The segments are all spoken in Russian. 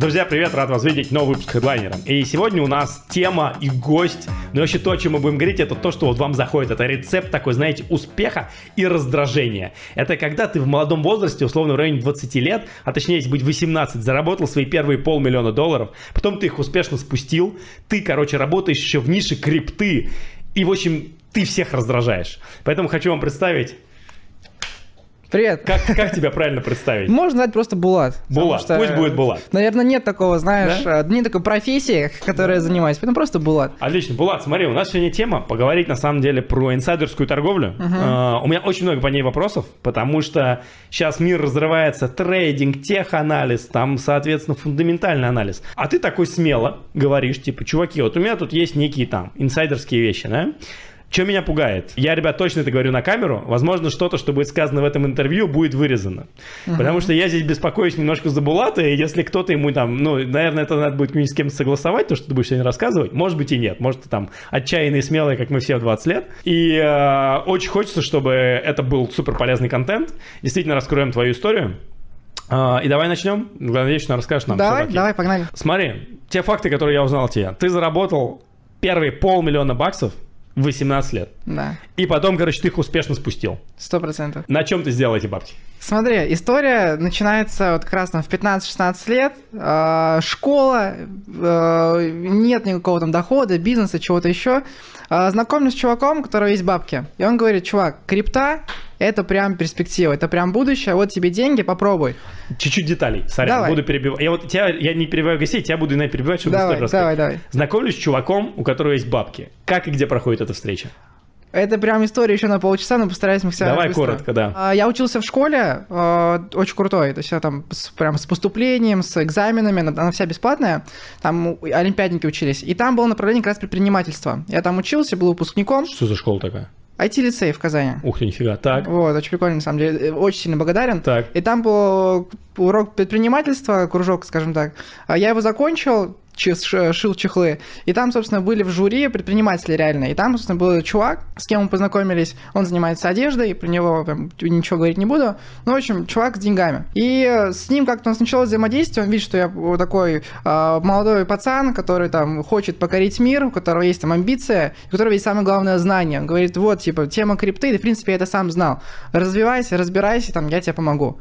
Друзья, привет, рад вас видеть, новый выпуск хедлайнера. И сегодня у нас тема и гость, но вообще то, о чем мы будем говорить, это то, что вот вам заходит. Это рецепт такой, знаете, успеха и раздражения. Это когда ты в молодом возрасте, условно в районе 20 лет, а точнее, если быть 18, заработал свои первые полмиллиона долларов, потом ты их успешно спустил, ты, короче, работаешь еще в нише крипты, и, в общем, ты всех раздражаешь. Поэтому хочу вам представить Привет. Как, как тебя правильно представить? Можно назвать просто Булат. Булат, что, пусть будет Булат. Наверное, нет такого, знаешь, да? Э, нет такой профессии, которой я занимаюсь, поэтому просто Булат. Отлично. Булат, смотри, у нас сегодня тема поговорить на самом деле про инсайдерскую торговлю. Угу. Uh, у меня очень много по ней вопросов, потому что сейчас мир разрывается, трейдинг, теханализ, там, соответственно, фундаментальный анализ. А ты такой смело говоришь, типа, чуваки, вот у меня тут есть некие там инсайдерские вещи, да? Что меня пугает? Я, ребят, точно это говорю на камеру. Возможно, что-то, что будет сказано в этом интервью, будет вырезано. Uh-huh. Потому что я здесь беспокоюсь немножко за Булата, и если кто-то ему там, ну, наверное, это надо будет с кем-то согласовать, то, что ты будешь сегодня рассказывать. Может быть и нет. Может, ты там отчаянный и смелый, как мы все в 20 лет. И э, очень хочется, чтобы это был супер полезный контент. Действительно раскроем твою историю. Uh, и давай начнем. Надеюсь, что расскажешь нам. Давай, давай, погнали. Смотри, те факты, которые я узнал от тебя. Ты заработал первые полмиллиона баксов 18 лет. Да. И потом, короче, ты их успешно спустил. Сто процентов. На чем ты сделал эти бабки? Смотри, история начинается вот как раз там в 15-16 лет. Э, школа, э, нет никакого там дохода, бизнеса, чего-то еще. Э, знакомлюсь с чуваком, у которого есть бабки. И он говорит, чувак, крипта это прям перспектива, это прям будущее, вот тебе деньги, попробуй. Чуть-чуть деталей, сорян, давай. буду перебивать. Я вот тебя, я не перебиваю гостей, тебя буду иногда перебивать, чтобы давай, давай, давай. Знакомлюсь с чуваком, у которого есть бабки. Как и где проходит эта встреча? Это прям история еще на полчаса, но постараюсь максимально Давай быстро. коротко, да. А, я учился в школе, а, очень крутой, то есть я там с, прям с поступлением, с экзаменами, она вся бесплатная, там олимпиадники учились, и там было направление как раз предпринимательства. Я там учился, был выпускником. Что за школа такая? IT-лицей в Казани. Ух ты, нифига, так. Вот, очень прикольно, на самом деле, э, очень сильно благодарен. Так. И там был урок предпринимательства, кружок, скажем так. А я его закончил, шил чехлы. И там, собственно, были в жюри предприниматели реально. И там, собственно, был чувак, с кем мы познакомились. Он занимается одеждой, про него прям, ничего говорить не буду. Ну, в общем, чувак с деньгами. И с ним как-то у нас началось взаимодействие. Он видит, что я такой э, молодой пацан, который там хочет покорить мир, у которого есть там амбиция, у которого есть самое главное знание. Он говорит, вот, типа, тема крипты, ты, в принципе, я это сам знал. Развивайся, разбирайся, там, я тебе помогу.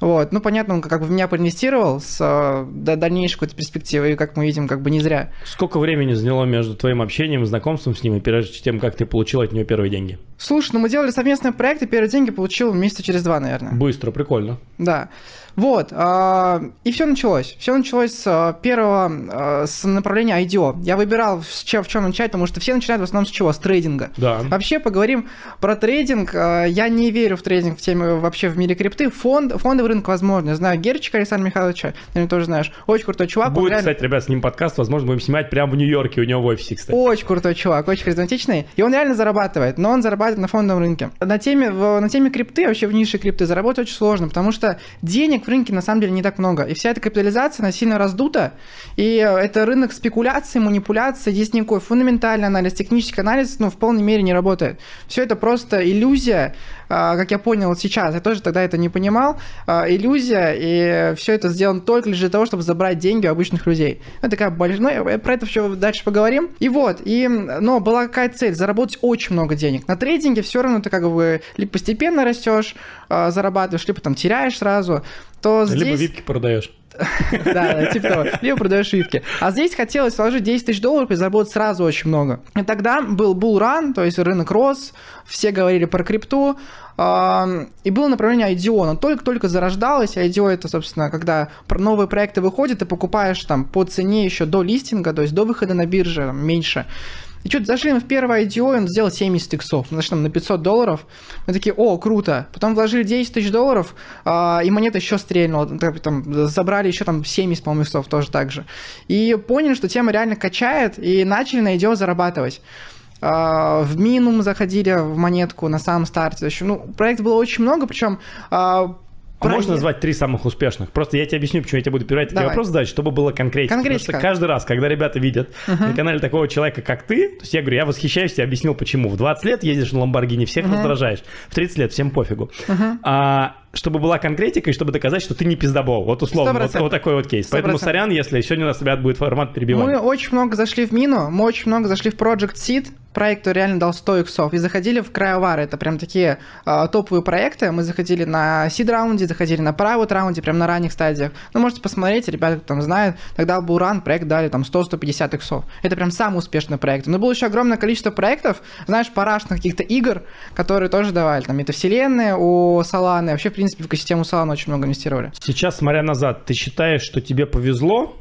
Вот. Ну, понятно, он как бы в меня проинвестировал с э, до дальнейшей какой-то перспективы, и, как мы видим, как бы не зря. Сколько времени заняло между твоим общением знакомством с ним, и прежде тем, как ты получил от него первые деньги? Слушай, ну мы делали совместный проект, и первые деньги получил месяца через два, наверное. Быстро, прикольно. Да. Вот, э, и все началось. Все началось с э, первого, э, с направления IDO. Я выбирал, с чем, в чем начать, потому что все начинают в основном с чего? С трейдинга. Да. Вообще, поговорим про трейдинг. Я не верю в трейдинг в теме вообще в мире крипты. Фонд, фондовый рынок возможно. Я знаю Герчика Александра Михайловича, ты тоже знаешь. Очень крутой чувак. Будет, реально... кстати, ребят, с ним подкаст, возможно, будем снимать прямо в Нью-Йорке, у него в офисе, кстати. Очень крутой чувак, очень харизматичный. И он реально зарабатывает, но он зарабатывает на фондовом рынке. На теме, в, на теме крипты, вообще в нише крипты заработать очень сложно, потому что денег в рынке на самом деле не так много. И вся эта капитализация, она сильно раздута. И э, это рынок спекуляции, манипуляции. Здесь никакой фундаментальный анализ, технический анализ ну, в полной мере не работает. Все это просто иллюзия, как я понял сейчас. Я тоже тогда это не понимал. А, иллюзия, и все это сделано только лишь для того, чтобы забрать деньги у обычных людей. Это такая большая... Ну, про это все дальше поговорим. И вот, и, но была какая цель? Заработать очень много денег. На трейдинге все равно ты как бы либо постепенно растешь, а, зарабатываешь, либо там теряешь сразу то здесь... Либо випки продаешь. Да, типа того. Либо продаешь випки. А здесь хотелось вложить 10 тысяч долларов и заработать сразу очень много. И тогда был bull то есть рынок рос, все говорили про крипту, и было направление IDO, но только-только зарождалось. IDO это, собственно, когда новые проекты выходят, ты покупаешь там по цене еще до листинга, то есть до выхода на бирже меньше. И что-то зашли мы в первое IDO, и он сделал 70 иксов. Зашли там на 500 долларов. Мы такие, о, круто. Потом вложили 10 тысяч долларов, а, и монета еще стрельнула. Там, забрали еще там 70, по-моему, иксов тоже так же. И поняли, что тема реально качает, и начали на IDO зарабатывать а, в минимум заходили в монетку на самом старте. Еще, ну, проектов было очень много, причем а, а можно назвать три самых успешных? Просто я тебе объясню, почему я тебе буду перебирать такие вопросы задать, чтобы было конкретно. Потому что каждый раз, когда ребята видят uh-huh. на канале такого человека, как ты, то есть я говорю, я восхищаюсь, я объяснил почему. В 20 лет ездишь на Ламборгини, всех uh-huh. раздражаешь. В 30 лет всем пофигу. Uh-huh. А, чтобы была конкретика и чтобы доказать, что ты не пиздобол. Вот условно, вот, 100%. вот такой вот кейс. Поэтому 100%. сорян, если сегодня у нас, ребят, будет формат Мы перебивания. очень много зашли в мину, мы очень много зашли в Project Seed, проект, который реально дал 100 иксов, и заходили в Cryovар, это прям такие а, топовые проекты, мы заходили на seed раунде, заходили на private раунде, прям на ранних стадиях. Ну, можете посмотреть, ребята, кто там знает, тогда был ран, проект дали там 100-150 иксов. Это прям самый успешный проект. Но было еще огромное количество проектов, знаешь, парашных каких-то игр, которые тоже давали, там, это вселенные у Solana, вообще, в принципе, в экосистему Solana очень много инвестировали. Сейчас, смотря назад, ты считаешь, что тебе повезло?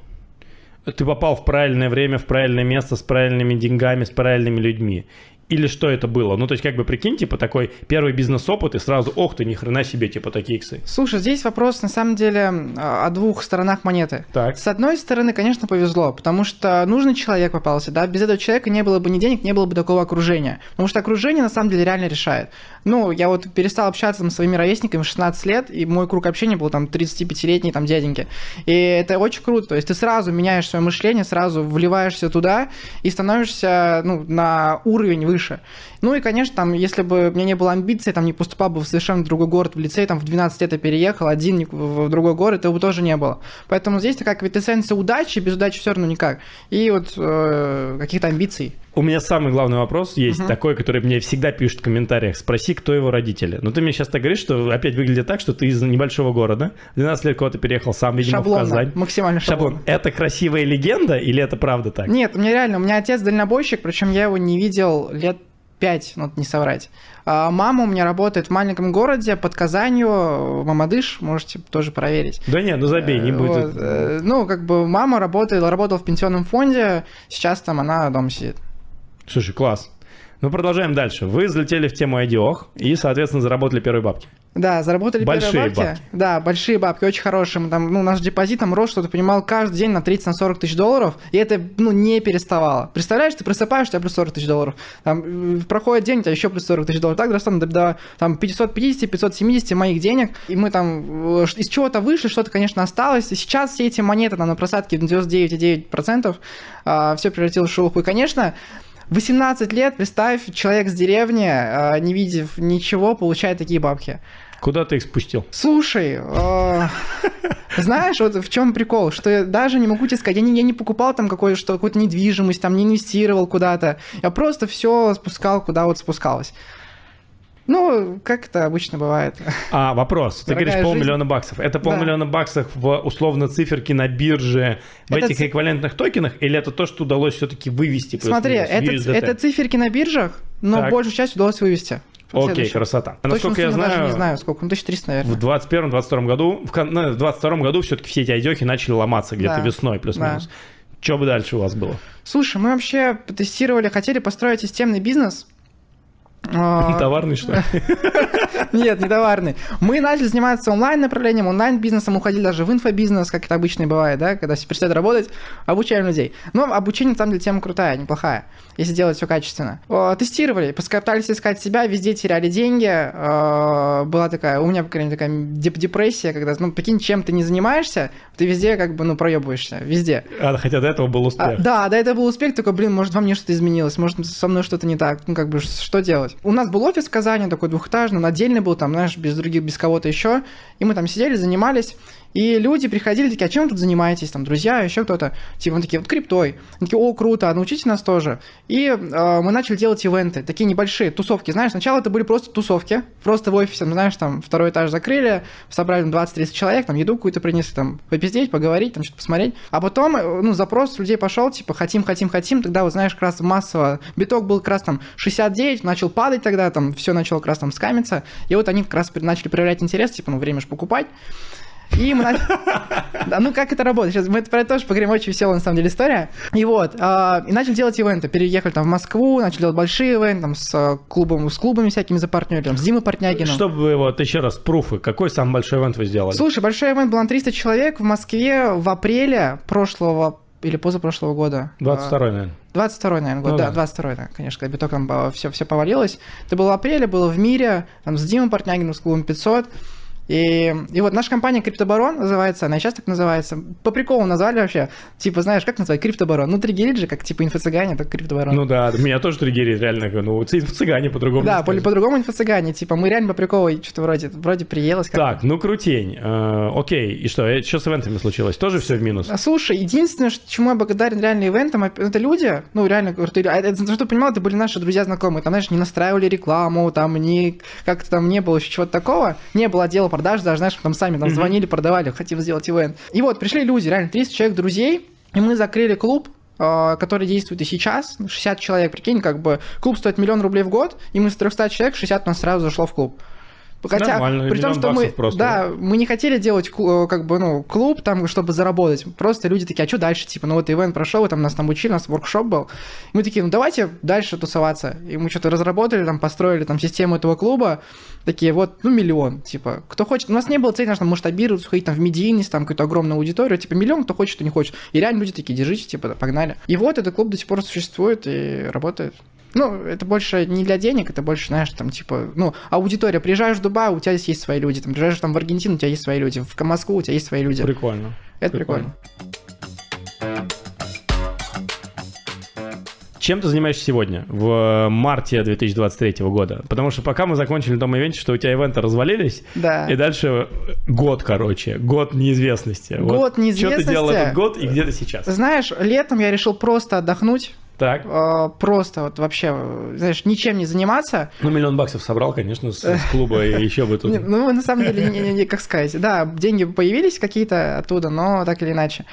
Ты попал в правильное время, в правильное место, с правильными деньгами, с правильными людьми? Или что это было? Ну, то есть, как бы прикинь, типа, такой первый бизнес-опыт, и сразу, ох ты, ни хрена себе, типа, такие иксы. Слушай, здесь вопрос на самом деле а, о двух сторонах монеты. Так. С одной стороны, конечно, повезло, потому что нужный человек попался, да, без этого человека не было бы ни денег, не было бы такого окружения, потому что окружение на самом деле реально решает. Ну, я вот перестал общаться там, с своими ровесниками в 16 лет, и мой круг общения был там 35-летние там дяденьки, и это очень круто, то есть ты сразу меняешь свое мышление, сразу вливаешься туда и становишься, ну, на уровень выше. Ну и, конечно, там, если бы у меня не было амбиций, там не поступал бы в совершенно другой город в лицей, там в 12 лет я переехал, один в другой город, бы тоже не было. Поэтому здесь такая квинтэссенция удачи, без удачи все равно никак. И вот э, каких-то амбиций. У меня самый главный вопрос есть Мгм. такой, который мне всегда пишут в комментариях. Спроси, кто его родители. Но ты мне сейчас так говоришь, что опять выглядит так, что ты из небольшого города. В 12 лет куда-то переехал сам, видимо, в Шаблонно, Казань. максимально шаблон. Шаблон. Это красивая легенда или это правда так? Нет, меня реально, у меня отец дальнобойщик, причем я его не видел лет пять, ну, не соврать. А мама у меня работает в маленьком городе под Казанью, Мамадыш, можете тоже проверить. Да нет, ну забей, не Э, будет. вот, э, Ну, как бы мама работала, работала в пенсионном фонде, сейчас там она дома сидит. Слушай, класс. Ну, продолжаем дальше. Вы залетели в тему IDOH и, соответственно, заработали первые бабки. Да, заработали Большие первые бабки. бабки. Да, большие бабки, очень хорошие. Мы Там, ну, наш депозит там рос, что ты понимал, каждый день на 30-40 тысяч долларов, и это, ну, не переставало. Представляешь, ты просыпаешься, у тебя плюс 40 тысяч долларов. Там, э, проходит день, у тебя еще плюс 40 тысяч долларов. Так дорастало до, до там, 550-570 моих денег, и мы там э, из чего-то вышли, что-то, конечно, осталось. И сейчас все эти монеты там, на просадке 99,9% а, все превратилось в шелуху. И, конечно, 18 лет, представь, человек с деревни, а, не видев ничего, получает такие бабки. Куда ты их спустил? Слушай, э, знаешь, вот в чем прикол, что я даже не могу тебе сказать, я не, я не покупал там какой-то, что, какую-то недвижимость, там не инвестировал куда-то, я просто все спускал, куда вот спускалось. Ну, как это обычно бывает. А, вопрос. Ты Дорогая говоришь жизнь. полмиллиона баксов. Это Да. полмиллиона баксов в условно циферке на бирже в Это этих ци- эквивалентных токенах, или это то, что удалось все-таки вывести? Смотри, это, это циферки на биржах, но Так. большую часть удалось вывести. Окей, Следующее. красота. А Насколько я сумму даже знаю, не знаю, сколько, ну, 1300, наверное. в 21-22 году, в, ну, в 22 году все-таки все эти айдехи начали ломаться где-то Да. весной плюс-минус. Что бы дальше у вас было? Слушай, мы вообще тестировали, хотели построить системный бизнес. А, Товарный, что ли? Нет, не товарный. Мы начали заниматься онлайн-направлением, онлайн-бизнесом, уходили даже в инфобизнес, как это обычно бывает, да, когда все перестают работать, обучаем людей. Но обучение, самом деле, тема крутая, неплохая, если делать все качественно. Тестировали, пытались искать себя, везде теряли деньги. Была такая, у меня, по крайней мере, такая деп- депрессия, когда, ну, прикинь, чем ты не занимаешься, ты везде как бы, ну, проебываешься, везде. А, хотя до этого был А, успех. да, да, это был успех, только, блин, может, во мне что-то изменилось, может, со мной что-то не так, ну, как бы, что делать? У нас был офис в Казани, такой двухэтажный, он отдельный был, там, знаешь, без других, без кого-то еще, и мы там сидели, занимались, и люди приходили такие, а чем вы тут занимаетесь, там, друзья, еще кто-то, типа, мы такие, вот криптой, Они такие, о, круто, научите нас тоже, и э, мы начали делать ивенты, такие небольшие, тусовки, знаешь, сначала это были просто тусовки, просто в офисе, знаешь, там, второй этаж закрыли, собрали там 20-30 человек, там, еду какую-то принесли, там, попиздеть, поговорить, там, что-то посмотреть, а потом, э, ну, запрос людей пошел, типа, хотим, хотим, хотим, тогда, вот, знаешь, как раз массово, биток был как раз там 69, начал падать тогда, там, все начало как раз там скамиться, и вот они как раз начали проявлять интерес, типа, ну, время же покупать, и мы. Да, ну как это работает? Сейчас мы это про это тоже поговорим, очень веселая на самом деле история. И вот, а, и начали делать ивенты, переехали там в Москву, начали делать большие ивенты, там с а, клубом, с клубами всякими запартнерили, там, с Димой Портнягиным. Чтобы вот еще раз, пруфы, какой самый большой ивент вы сделали? Слушай, большой ивент был на 300 человек в Москве в апреле прошлого или позапрошлого года. 22 наверное. 22 наверное, год, Ну да, да. 22 да, конечно, когда биток там все, все повалилось. Это было в апреле, было в мире, там с Димой Портнягиным, с клубом 500. И, и вот наша компания Криптобарон называется, она сейчас так называется. По приколу назвали вообще. Типа, знаешь, как назвать? Криптобарон. Ну, триггерит же, как типа инфо-цыгане, так Криптобарон. Ну да, меня тоже триггерит, реально. Ну, инфо-цыгане по-другому. Да, по- по-другому инфо-цыгане. Типа, мы реально по приколу что-то вроде, вроде приелось. как-то. Так, ну крутень. Э, окей, и что, э, что с ивентами случилось? Тоже все в минус? А, Слушай, единственное, что- чему я благодарен реально ивентам, это люди, ну, реально крутые. А Это, ты понимал, это были наши друзья знакомые. Там, знаешь, не настраивали рекламу, там не как-то там не было еще чего-то такого. Не было отдела продаж, даже, знаешь, там сами там Мгм. звонили, продавали, хотим сделать ивент. И вот пришли люди, реально 30 человек друзей, и мы закрыли клуб, э, который действует и сейчас, 60 человек, прикинь, как бы клуб стоит миллион рублей в год, и мы с 300 человек, 60 у нас сразу зашло в клуб. Хотя, Нормально, при том, что мы, просто. да, мы не хотели делать э, как бы, ну, клуб там, чтобы заработать. Просто люди такие, а что дальше? Типа, ну вот ивент прошел, там нас там учили, у нас воркшоп был. Мы такие, ну давайте дальше тусоваться. И мы что-то разработали, там построили там систему этого клуба. Такие, вот, ну миллион, типа, кто хочет. У нас не было цели, знаешь, там масштабироваться, ходить там в медийность, там какую-то огромную аудиторию. Типа, миллион, кто хочет, кто не хочет. И реально люди такие, держите, типа, погнали. И вот этот клуб до сих пор существует и работает. Ну, это больше не для денег, это больше, знаешь, там, типа, ну, аудитория. Приезжаешь в Дубай, у тебя здесь есть свои люди. Там, приезжаешь там в Аргентину, у тебя есть свои люди. В Москву у тебя есть свои люди. Прикольно. Это прикольно. Чем ты занимаешься сегодня, в марте 2023 года? Потому что пока мы закончили на том ивенте, что у тебя ивенты развалились, Да. и дальше год, короче, год неизвестности. Год Что ты делал неизвестности. этот год и где ты сейчас? Знаешь, летом я решил просто отдохнуть, Так, э, просто вот вообще, знаешь, ничем не заниматься. ну миллион баксов собрал, конечно, с, с клуба, и еще бы тут... Ну, на самом деле, не- не- не- как сказать, да, деньги появились какие-то оттуда, но так или иначе.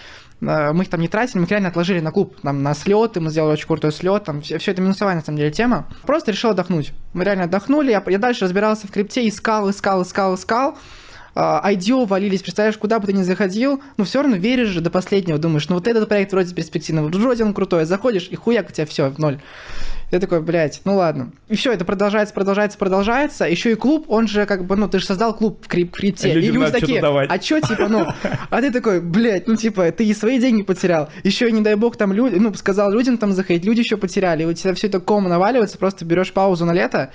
Э, Мы их там не тратили, мы их реально отложили на клуб, там, на слеты, мы сделали очень крутой слет, там, все, это минусовая, на самом деле, тема. Просто решил отдохнуть. Мы реально отдохнули, я, я дальше разбирался в крипте, искал, искал, искал, искал. А, IDO валились, представляешь, куда бы ты ни заходил, но все равно веришь же до последнего, думаешь, ну вот этот проект вроде перспективный, вроде он крутой, заходишь, и хуяк у тебя все в ноль. Я такой, блядь, ну ладно. И все, это продолжается, продолжается, продолжается. Еще и клуб, он же как бы, ну, ты же создал клуб в крип- крипте. Людям и люди такие, давать. а что, типа, ну, а ты такой, блядь, ну, типа, ты и свои деньги потерял. Еще не дай бог, там люди, ну, сказал людям там заходить, люди еще потеряли. И у тебя все это ком наваливается, просто берешь паузу на лето,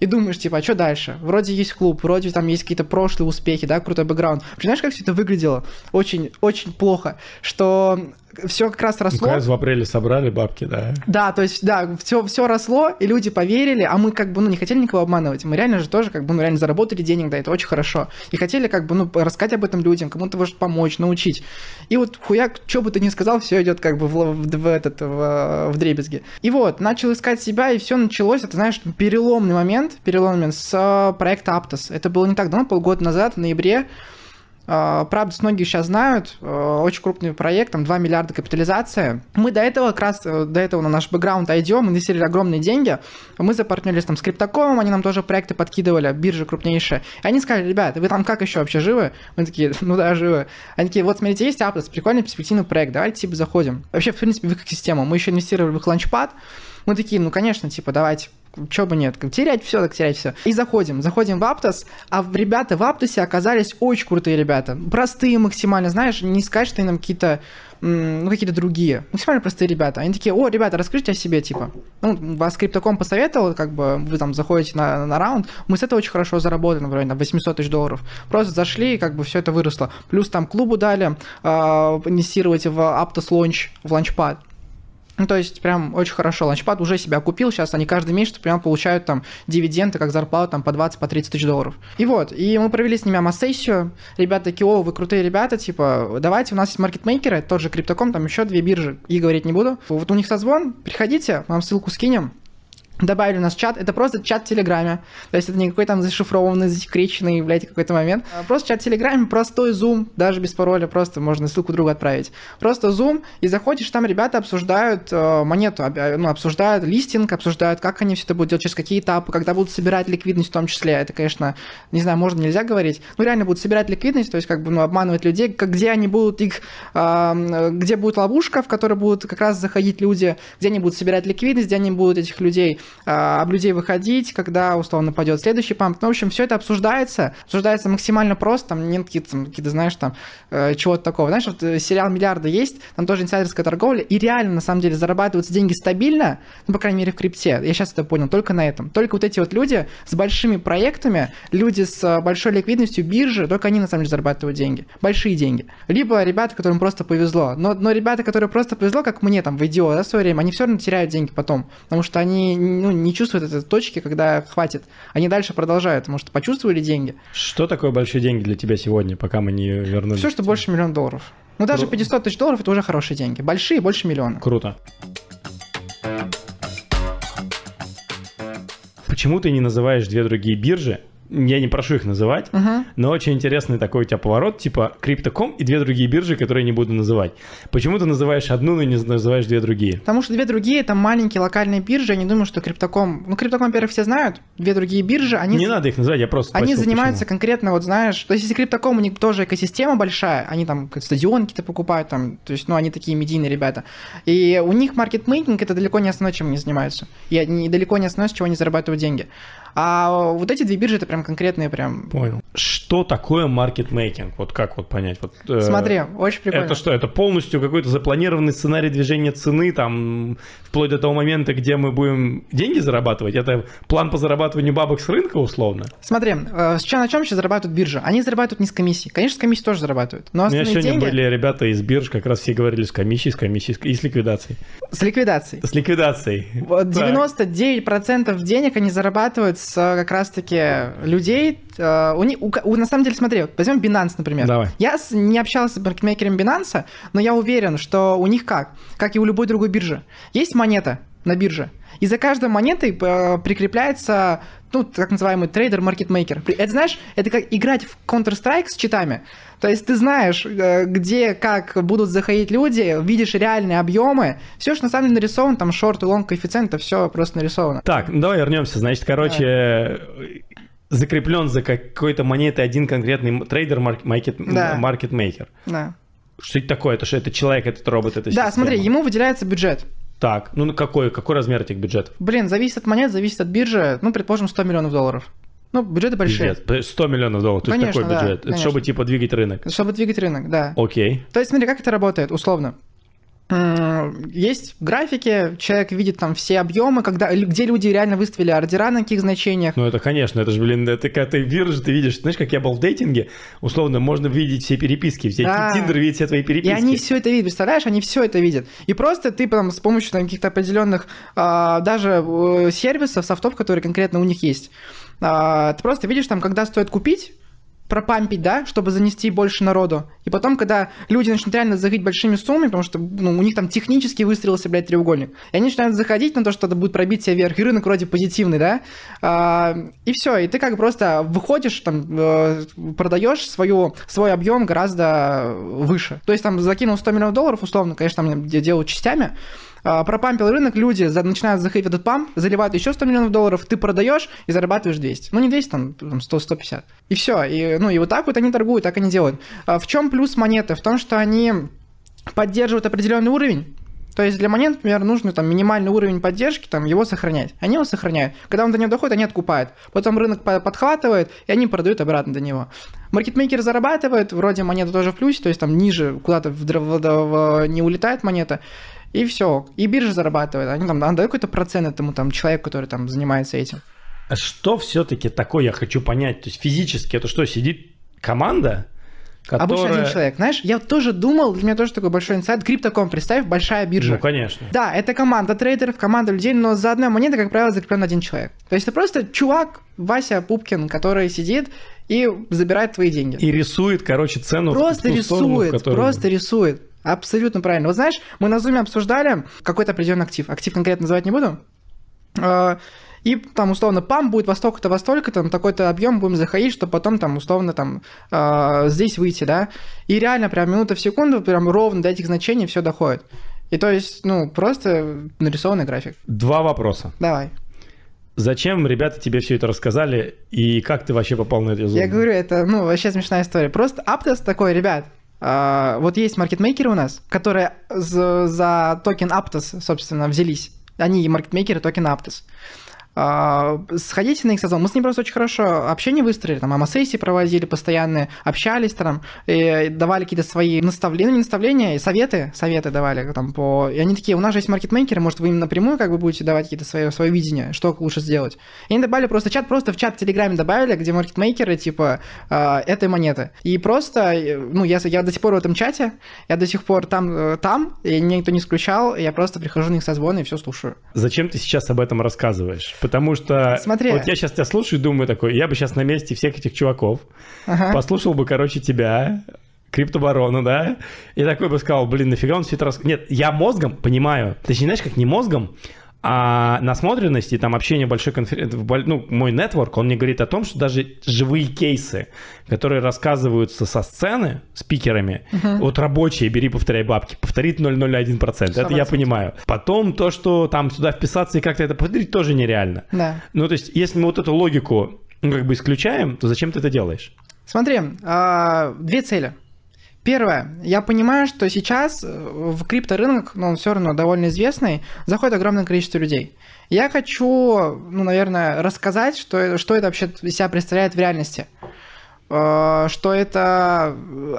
и думаешь, типа, а что дальше? Вроде есть клуб, вроде там есть какие-то прошлые успехи, да, крутой бэкграунд. Понимаешь, как все это выглядело? Очень, очень плохо, что все как раз Ну, росло. как раз в апреле собрали бабки, да. Да, то есть, да, все, все росло, и люди поверили, а мы как бы, ну, не хотели никого обманывать. Мы реально же тоже, как бы, ну, реально заработали денег, да, это очень хорошо. И хотели, как бы, ну, рассказать об этом людям, кому-то может помочь, научить. И вот хуяк, что бы ты ни сказал, все идет как бы в, в, в этот, в, в дребезги. И вот, начал искать себя, и все началось, это, знаешь, переломный момент, переломный момент с э, проекта Aptos. Это было не так давно, полгода назад, в ноябре. А, Правда, многие сейчас знают, э, очень крупный проект, там 2 миллиарда капитализация. Мы до этого, как раз э, до этого на наш бэкграунд мы инвестировали огромные деньги. Мы запартнерились там с Криптокомом, они нам тоже проекты подкидывали, биржи крупнейшие. И они сказали, ребят, вы там как еще вообще живы? Мы такие, ну да, живы. Они такие, вот смотрите, есть Aptos, прикольный перспективный проект, давайте типа заходим. Вообще, в принципе, в экосистему. Мы еще инвестировали в их ланчпад. Мы такие, ну конечно, типа, давайте, чё бы нет, терять все, так терять все. И заходим, заходим в Аптос, а ребята в Аптосе оказались очень крутые ребята. Простые максимально, знаешь, не сказать, что они нам какие-то, ну, какие-то другие. Максимально простые ребята. Они такие, о, ребята, расскажите о себе, типа. Ну, вас криптоком посоветовал, как бы вы там заходите на, на раунд. Мы с этого очень хорошо заработали, например, на 800 тысяч долларов. Просто зашли, и как бы все это выросло. Плюс там клубу дали э, инвестировать в Aptos Launch, в ланчпад. Ну, то есть, прям очень хорошо. Ланчпад уже себя купил, сейчас они каждый месяц прям получают там дивиденды, как зарплату там по 20, по 30 тысяч долларов. И вот, и мы провели с ними АМА-сессию. Ребята такие, о, вы крутые ребята, типа, давайте, у нас есть маркетмейкеры, тот же Криптоком, там еще две биржи, и говорить не буду. Вот у них созвон, приходите, вам ссылку скинем, Добавили у нас чат, это просто чат в Телеграме. То есть это не какой там зашифрованный, засекреченный, блядь, какой-то момент. А Просто чат в Телеграме, простой зум, даже без пароля, просто можно ссылку другу отправить. Просто зум, и заходишь, там ребята обсуждают э, монету, об- ну, обсуждают листинг, обсуждают, как они все это будут делать, через какие этапы, когда будут собирать ликвидность в том числе. Это, конечно, не знаю, можно, нельзя говорить. Ну, реально будут собирать ликвидность, то есть как бы, ну, обманывать людей, как, где они будут их, э, где будет ловушка, в которой будут как раз заходить люди, где они будут собирать ликвидность, где они будут этих людей об людей выходить, когда, условно, пойдет следующий памп. Ну, в общем, все это обсуждается, обсуждается максимально просто, там нет какие-то, какие знаешь, там, э, чего-то такого. Знаешь, вот э, сериал «Миллиарды» есть, там тоже инсайдерская торговля, и реально, на самом деле, зарабатываются деньги стабильно, ну, по крайней мере, в крипте. Я сейчас это понял, только на этом. Только вот эти вот люди с большими проектами, люди с э, большой ликвидностью, биржи, только они, на самом деле, зарабатывают деньги. Большие деньги. Либо ребята, которым просто повезло. Но, но ребята, которые просто повезло, как мне там в IDO, да, в свое время, они все равно теряют деньги потом. Потому что они ну, не чувствуют этой точки, когда хватит. Они дальше продолжают, потому что почувствовали деньги. Что такое большие деньги для тебя сегодня, пока мы не вернулись? Все, что больше миллиона долларов. Ну, даже 500 тысяч долларов – это уже хорошие деньги. Большие – больше миллиона. Круто. Почему ты не называешь две другие биржи, я не прошу их называть, Мгм. но очень интересный такой у тебя поворот, типа Crypto.com и две другие биржи, которые я не буду называть. Почему ты называешь одну, но не называешь две другие? Потому что две другие это маленькие локальные биржи. Я не думаю, что Криптоком... Ну, Криптоком, во-первых, все знают. Две другие биржи, они... Не надо их называть, я просто Они спросил, занимаются почему. конкретно, вот знаешь, то есть если Криптоком, у них тоже экосистема большая, они там стадион какие-то покупают, там, то есть, ну, они такие медийные ребята. И у них маркетмейкинг это далеко не основное, чем они занимаются. И они далеко не основное, с чего они зарабатывают деньги. А вот эти две биржи это прям конкретные прям... Понял. Что такое маркетмейкинг? Вот как вот понять? Вот, э, Смотри, очень прикольно. Это что? Это полностью какой-то запланированный сценарий движения цены, там, вплоть до того момента, где мы будем деньги зарабатывать? Это план по зарабатыванию бабок с рынка, условно? Смотри, э, чем, на чем сейчас зарабатывают биржи? Они зарабатывают не с комиссии. Конечно, с комиссии тоже зарабатывают. Но У меня сегодня деньги были ребята из бирж, как раз все говорили с комиссией, с комиссией и с ликвидацией. с ликвидацией. С ликвидацией. Вот Так. 99% денег они зарабатывают с э, как раз-таки людей. э, У них, у на самом деле, смотри, возьмем Binance, например. Давай. Я с- не общался с маркетмейкером Binance, но я уверен, что у них как? Как и у любой другой биржи. Есть монета на бирже, и за каждой монетой э, прикрепляется, ну, так называемый трейдер-маркетмейкер. При- Это, знаешь, это как играть в Counter-Strike с читами. То есть ты знаешь, э, где, как будут заходить люди, видишь реальные объемы. Все, что на самом деле нарисовано, там шорт и лонг коэффициент, это все просто нарисовано. Так, ну давай вернемся. Значит, короче, закреплен за какой-то монетой один конкретный трейдер, марк- маркет- Да. маркетмейкер. Да, Что это такое? Это что, это человек, этот робот, это да система? смотри, ему выделяется бюджет. Так, ну какой, какой размер этих бюджетов? Блин, зависит от монет, зависит от биржи. Ну, предположим, 100 миллионов долларов. Ну, бюджеты большие. Пиздец, 100 миллионов долларов, то есть Конечно, такой да, бюджет. Это конечно. чтобы типа двигать рынок. Чтобы двигать рынок, да. Окей. То есть, смотри, как это работает, условно. Есть графики, человек видит там все объемы, когда, где люди реально выставили ордера на каких значениях. Ну это, конечно, это же, блин, это когда ты биржа, ты видишь, знаешь, как я был в дейтинге, условно, можно видеть все переписки, все Да. Тиндер видит все твои И переписки. они все это видят, представляешь, они все это видят. И просто ты там с помощью там, каких-то определенных а, даже э, сервисов, софтов, которые конкретно у них есть, а, ты просто видишь там, когда стоит купить, пропампить, да, чтобы занести больше народу. И потом, когда люди начнут реально заходить большими суммами, потому что ну, у них там технически выстроился, блядь, треугольник, и они начинают заходить на то, что это будет пробитие вверх, и рынок вроде позитивный, да, А, и все, и ты как просто выходишь, там, э, продаешь свою, свой объем гораздо выше. То есть там закинул 100 миллионов долларов, условно, конечно, там де- делают частями, пропампил рынок, люди за- начинают в этот памп, заливают еще 100 миллионов долларов, ты продаешь и зарабатываешь 200. Ну, не 200, там, там 100-150. И все. И, ну, и вот так вот они торгуют, так они делают. А в чем плюс монеты? В том, что они поддерживают определенный уровень. То есть для монет, например, нужно там минимальный уровень поддержки, там его сохранять. Они его сохраняют. Когда он до него доходит, они откупают. Потом рынок по- подхватывает, и они продают обратно до него. Маркетмейкер зарабатывает, вроде монета тоже в плюсе, то есть там ниже куда-то в в- в- не улетает монета. И все. И биржа зарабатывает. Они там дают какой-то процент этому там человеку, который там занимается этим. А что все-таки такое, я хочу понять, то есть физически это что, сидит команда, Обычно которая... один человек. Знаешь, я тоже думал, для меня тоже такой большой инсайт. Криптоком, представь, большая биржа. Ну, конечно. Да, это команда трейдеров, команда людей, но за одной монетой, как правило, закреплен один человек. То есть это просто чувак, Вася Пупкин, который сидит и забирает твои деньги. И рисует, короче, цену в просто ту сторону, в рисует, которую- просто рисует. Абсолютно правильно. Вот знаешь, мы на зуме обсуждали какой-то определенный актив. Актив конкретно называть не буду. А, И там условно пам будет во столько-то, во столько, там такой-то объем будем заходить, чтобы потом там условно там а, здесь выйти, да. И реально прям минута в секунду, прям ровно до этих значений все доходит. И то есть, ну, просто нарисованный график. Два вопроса. Давай. Зачем ребята тебе все это рассказали, и как ты вообще попал на эту зону? Я говорю, это, ну, вообще смешная история. Просто Aptos такой, ребят, вот есть маркетмейкеры у нас, которые за, за токен Aptos, собственно, взялись. Они маркетмейкеры токен Aptos. А, сходите на их созвон. Мы с ним просто очень хорошо общение выстроили, там, АМА-сессии проводили постоянные, общались там, и давали какие-то свои наставления, ну, не наставления, советы, советы давали там по... И они такие, у нас же есть маркетмейкеры, может, вы им напрямую как бы будете давать какие-то свои, свое видение, что лучше сделать. И они добавили просто чат, просто в чат в Телеграме добавили, где маркетмейкеры, типа, э, этой монеты. И просто, ну, я, я до сих пор в этом чате, я до сих пор там, э, там, и никто не исключал, я просто прихожу на их созвоны и все слушаю. Зачем ты сейчас об этом рассказываешь? Потому что Смотри. вот я сейчас тебя слушаю и думаю такой, я бы сейчас на месте всех этих чуваков Ага. послушал бы, короче, тебя, криптобарона, да, и такой бы сказал, блин, нафига он все это рас... Нет, я мозгом понимаю, точнее, знаешь, как не мозгом, а насмотренности, там общение большой конференции, ну, мой нетворк, он мне говорит о том, что даже живые кейсы, которые рассказываются со сцены спикерами, вот рабочие, бери, повторяй бабки, повторит 0,01%, это я 100%. понимаю. Потом то, что там сюда вписаться и как-то это повторить, тоже нереально. Да. Ну, то есть, если мы вот эту логику ну, как бы исключаем, то зачем ты это делаешь? Смотри, а, две цели. Первое, я понимаю, что сейчас э, в крипторынок, но он все равно довольно известный, заходит огромное количество людей. Я хочу, ну, наверное, рассказать, что, что это вообще из себя представляет в реальности. Э, Что это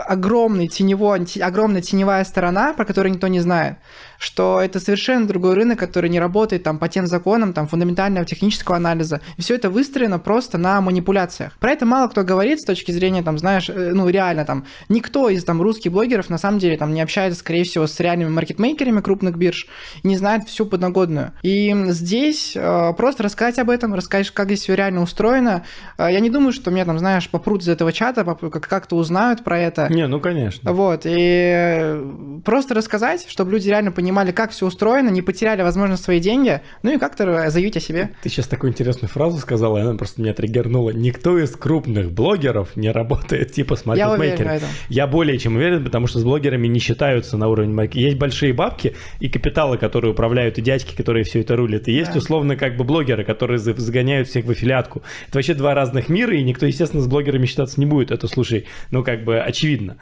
огромный теневой, те- огромная теневая сторона, про которую никто не знает. Что это совершенно другой рынок, который не работает там, по тем законам там, фундаментального технического анализа. И все это выстроено просто на манипуляциях. Про это мало кто говорит с точки зрения, там, знаешь, э, ну реально там, никто из там, русских блогеров на самом деле там, не общается, скорее всего, с реальными маркетмейкерами крупных бирж и не знает всю подногодную. И здесь э, просто рассказать об этом, рассказать, как здесь все реально устроено. Э, я не думаю, что меня там, знаешь, попрут из этого чата, как-то узнают про это. Не, ну конечно. Вот, и э, просто рассказать, чтобы люди реально понимали, как все устроено, не потеряли, возможно, свои деньги, ну и как-то заявить о себе. Ты сейчас такую интересную фразу сказала, и она просто меня триггернула. Никто из крупных блогеров не работает типа с Я маркетмейкером. этом. Я более чем уверен, потому что с блогерами не считаются на уровне маркетинга. Есть большие бабки и капиталы, которые управляют, и дядьки, которые все это рулят. И есть Да. условно как бы блогеры, которые за- загоняют всех в аффилиатку. Это вообще два разных мира, и никто, естественно, с блогерами считаться не будет. Это, слушай, ну как бы очевидно.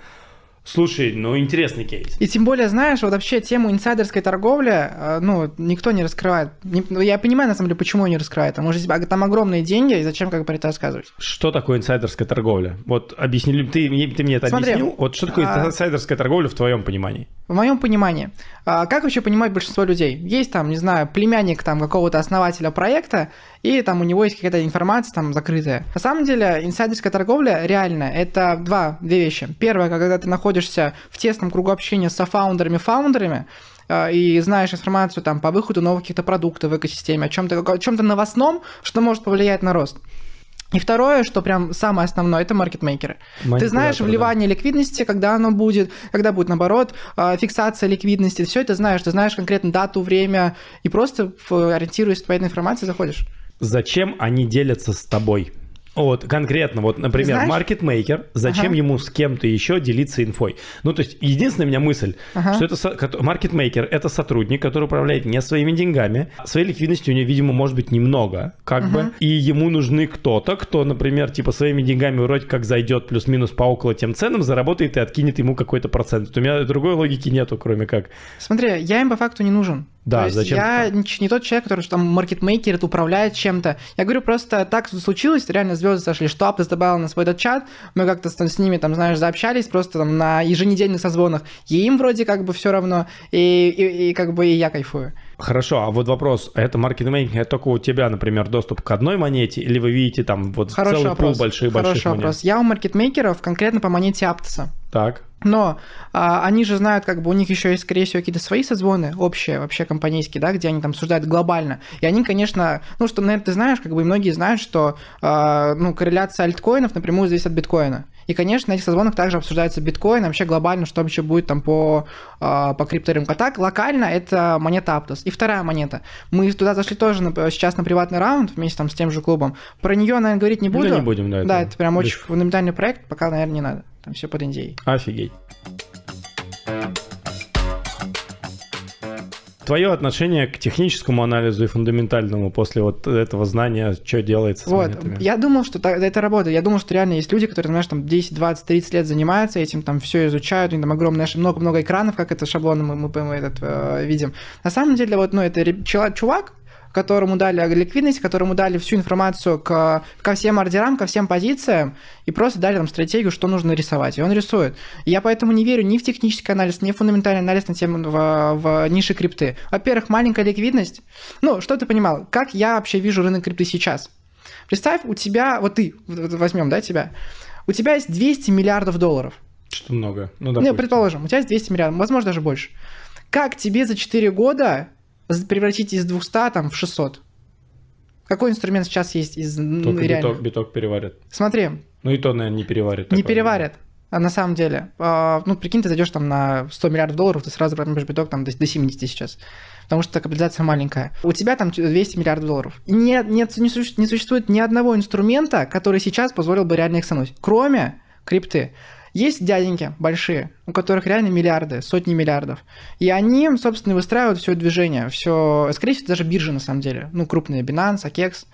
Слушай, ну интересный кейс. И тем более, знаешь, вот вообще тему инсайдерской торговли, э, ну, никто не раскрывает. Не- ну, я понимаю, на самом деле, почему не раскрывает. Потому что здесь там огромные деньги, и зачем как бы про это рассказывать? Что такое инсайдерская торговля? Вот объясни, ты, ты мне это Смотри, объяснил? Вот что такое а- инсайдерская торговля в твоем понимании? В моем понимании, а, как вообще понимать большинство людей? Есть там, не знаю, племянник там какого-то основателя проекта, и там у него есть какая-то информация там закрытая. На самом деле, инсайдерская торговля реально это два, две вещи. Первое, когда ты находишься в тесном кругу общения с софаундерами, фаундерами, а, и знаешь информацию там по выходу новых каких-то продуктов в экосистеме, о чем-то, о чем-то новостном, что может повлиять на рост. И второе, что прям самое основное, это маркетмейкеры. Ты знаешь Манипулятор, да. вливание ликвидности, когда оно будет, когда будет наоборот, а, фиксация ликвидности, все это знаешь, ты знаешь конкретно дату, время, и просто ориентируясь по этой информации заходишь. Зачем они делятся с тобой? Вот, конкретно, вот, например, Знаешь? маркетмейкер, зачем Ага. ему с кем-то еще делиться инфой? Ну, то есть, единственная у меня мысль, Ага. что это маркетмейкер – это сотрудник, который управляет не своими деньгами, своей ликвидности у него, видимо, может быть немного, как бы, и ему нужны кто-то, кто, например, типа своими деньгами вроде как зайдет плюс-минус по около тем ценам, заработает и откинет ему какой-то процент. У меня другой логики нету, кроме как Смотри, я им по факту не нужен. Да, То есть зачем? Я не, тот человек, который что там маркетмейкер, это управляет чем-то. Я говорю, просто так случилось, реально звезды сошли, что Аптос добавил на свой этот чат, мы как-то с, с ними, там, знаешь, заобщались просто там на еженедельных созвонах, и им вроде как бы все равно, и, и, и как бы и я кайфую. Хорошо, а вот вопрос, это маркетмейкинг, это только у тебя, например, доступ к одной монете, или вы видите там вот Хороший целый вопрос. пул больших Хороший монет? вопрос. Я у маркетмейкеров конкретно по монете Аптоса. Так. Но а, они же знают, как бы у них еще есть, скорее всего, какие-то свои созвоны, общие, вообще компанейские, да, где они там обсуждают глобально. И они, конечно, ну, что, наверное, ты знаешь, как бы и многие знают, что а, ну, корреляция альткоинов напрямую зависит от биткоина. И, конечно, на этих созвонах также обсуждается биткоин, вообще глобально, что вообще будет там по, а, по крипторынку. А так, локально это монета Aptos. И вторая монета. Мы туда зашли тоже на- сейчас на приватный раунд вместе там с тем же клубом. Про нее, наверное, говорить не буду. не будем, да, Да, это это прям очень фундаментальный проект, пока, наверное, не надо. Там все под индией. Офигеть. Твое отношение к техническому анализу и фундаментальному после вот этого знания, что делается с Вот, монетами? я думал, что это работает. Я думал, что реально есть люди, которые, знаешь, там 10, 20, 30 лет занимаются этим, там все изучают, у них там огромное, много-много экранов, как это шаблоны мы, мы, мы этот, э, видим. На самом деле, вот, ну, это чувак, которому дали ликвидность, которому дали всю информацию к, ко всем ордерам, ко всем позициям, и просто дали там стратегию, что нужно рисовать. И он рисует. И я поэтому не верю ни в технический анализ, ни в фундаментальный анализ на тему в, в нише крипты. Во-первых, маленькая ликвидность. Ну, что ты понимал? Как я вообще вижу рынок крипты сейчас? Представь, у тебя, вот ты, возьмем, да, тебя, у тебя есть 200 миллиардов долларов. Что много. Ну, Не, допустим. предположим, у тебя есть 200 миллиардов, возможно, даже больше. Как тебе за 4 года превратить из 200 там, в 600? Какой инструмент сейчас есть из Только реальных? биток, биток переварят. Смотри, Ну и то, наверное, не переварит. не переварят. А на самом деле, а, ну, прикинь, ты зайдешь там на 100 миллиардов долларов, ты сразу поймешь биток там до, до 70 сейчас. Потому что капитализация маленькая. У тебя там 200 миллиардов долларов. И нет, нет, не, суще- не существует ни одного инструмента, который сейчас позволил бы реально их сануть. Кроме крипты. Есть дяденьки большие, у которых реально миллиарды, сотни миллиардов. И они, собственно, выстраивают все движение. Все, скорее всего, даже биржи, на самом деле. Ну, крупные, Binance, AKEX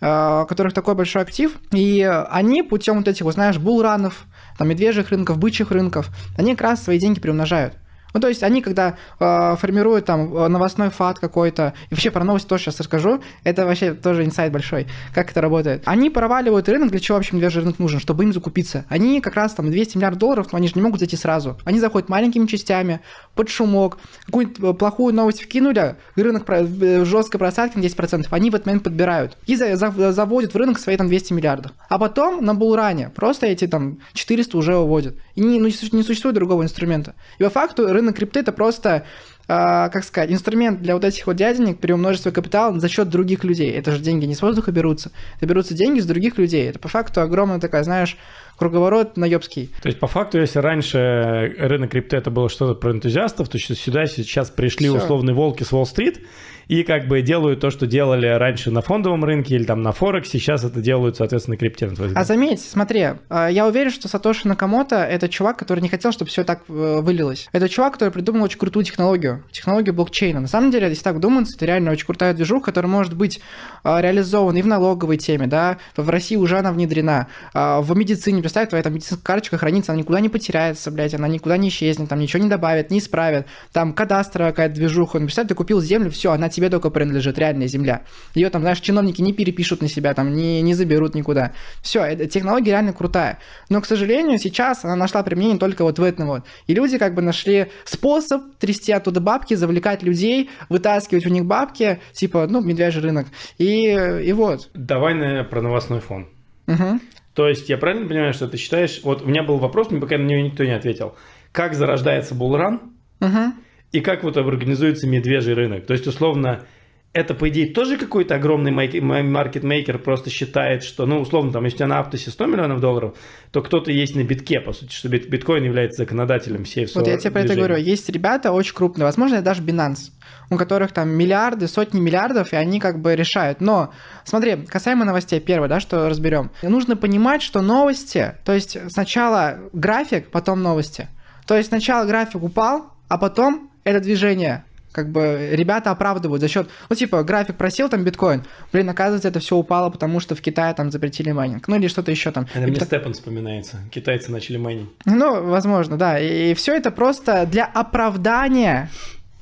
э, у которых такой большой актив, и они путем вот этих, вот, знаешь, булранов, там, медвежьих рынков, бычьих рынков, они как раз свои деньги приумножают. Ну, то есть они, когда э, формируют там э, новостной фат какой-то, и вообще про новости тоже сейчас расскажу, это вообще тоже инсайт большой, как это работает. Они проваливают рынок, для чего вообще медвежий рынок нужен, чтобы им закупиться. Они как раз там 200 миллиардов долларов, но они же не могут зайти сразу. Они заходят маленькими частями, под шумок, какую-нибудь э, плохую новость вкинули, рынок про- э, жесткой просадки на 10%, они в этот момент подбирают и за- за- заводят в рынок свои там 200 миллиардов. А потом на булране просто эти там 400 уже уводят. И не, ну, не существует другого инструмента. И по факту рынок крипты это просто а, как сказать, инструмент для вот этих вот дяденек переумножить свой капитал за счет других людей. Это же деньги не с воздуха берутся. Это берутся деньги с других людей. Это по факту огромная такая, знаешь, круговорот наебский. То есть, по факту, если раньше рынок крипты это было что-то про энтузиастов, то сюда сейчас пришли Всё. условные волки с Уолл-стрит и как бы делают то, что делали раньше на фондовом рынке или там на Форексе, сейчас это делают, соответственно, крипте. А заметь, смотри, а, я уверен, что Сатоши Накамото это чувак, который не хотел, чтобы все так э, вылилось. Это чувак, который придумал очень крутую технологию, технологию блокчейна. На самом деле, если так вдуматься, это реально очень крутая движуха, которая может быть а, реализована и в налоговой теме, да, в России уже она внедрена, а, в медицине, представь, твоя там медицинская карточка хранится, она никуда не потеряется, блядь, она никуда не исчезнет, там ничего не добавят, не исправят, там кадастровая какая-то движуха, ну, представь, ты купил землю, все, она тебе только принадлежит, реальная земля. Ее там, знаешь, чиновники не перепишут на себя, там, не, не заберут никуда. Все, технология реально крутая. Но, к сожалению, сейчас она нашла применение только вот в этом вот. И люди как бы нашли способ трясти оттуда бабки, завлекать людей, вытаскивать у них бабки, типа, ну, медвежий рынок. И, и вот. Давай, наверное, про новостной фон. Мгм. То есть, я правильно понимаю, что ты считаешь... Вот у меня был вопрос, мне пока на него никто не ответил. Как зарождается булран Мгм. И как вот организуется медвежий рынок? То есть, условно, это, по идее, тоже какой-то огромный маркетмейкер просто считает, что, ну, условно, там, если у тебя на Аптосе 100 миллионов долларов, то кто-то есть на битке, по сути, что бит- биткоин является законодателем всей Вот я тебе про это говорю. Есть ребята очень крупные, возможно, даже Binance, у которых там миллиарды, сотни миллиардов, и они как бы решают. Но, смотри, касаемо новостей, первое, да, что разберем. Нужно понимать, что новости, то есть сначала график, потом новости. То есть сначала график упал, а потом это движение как бы ребята оправдывают за счет, ну типа график просил там биткоин, блин, оказывается это все упало, потому что в Китае там запретили майнинг, ну или что-то еще там. Это И мне пот- Степан вспоминается. Китайцы начали майнить. ну, возможно, да. И, все это просто для оправдания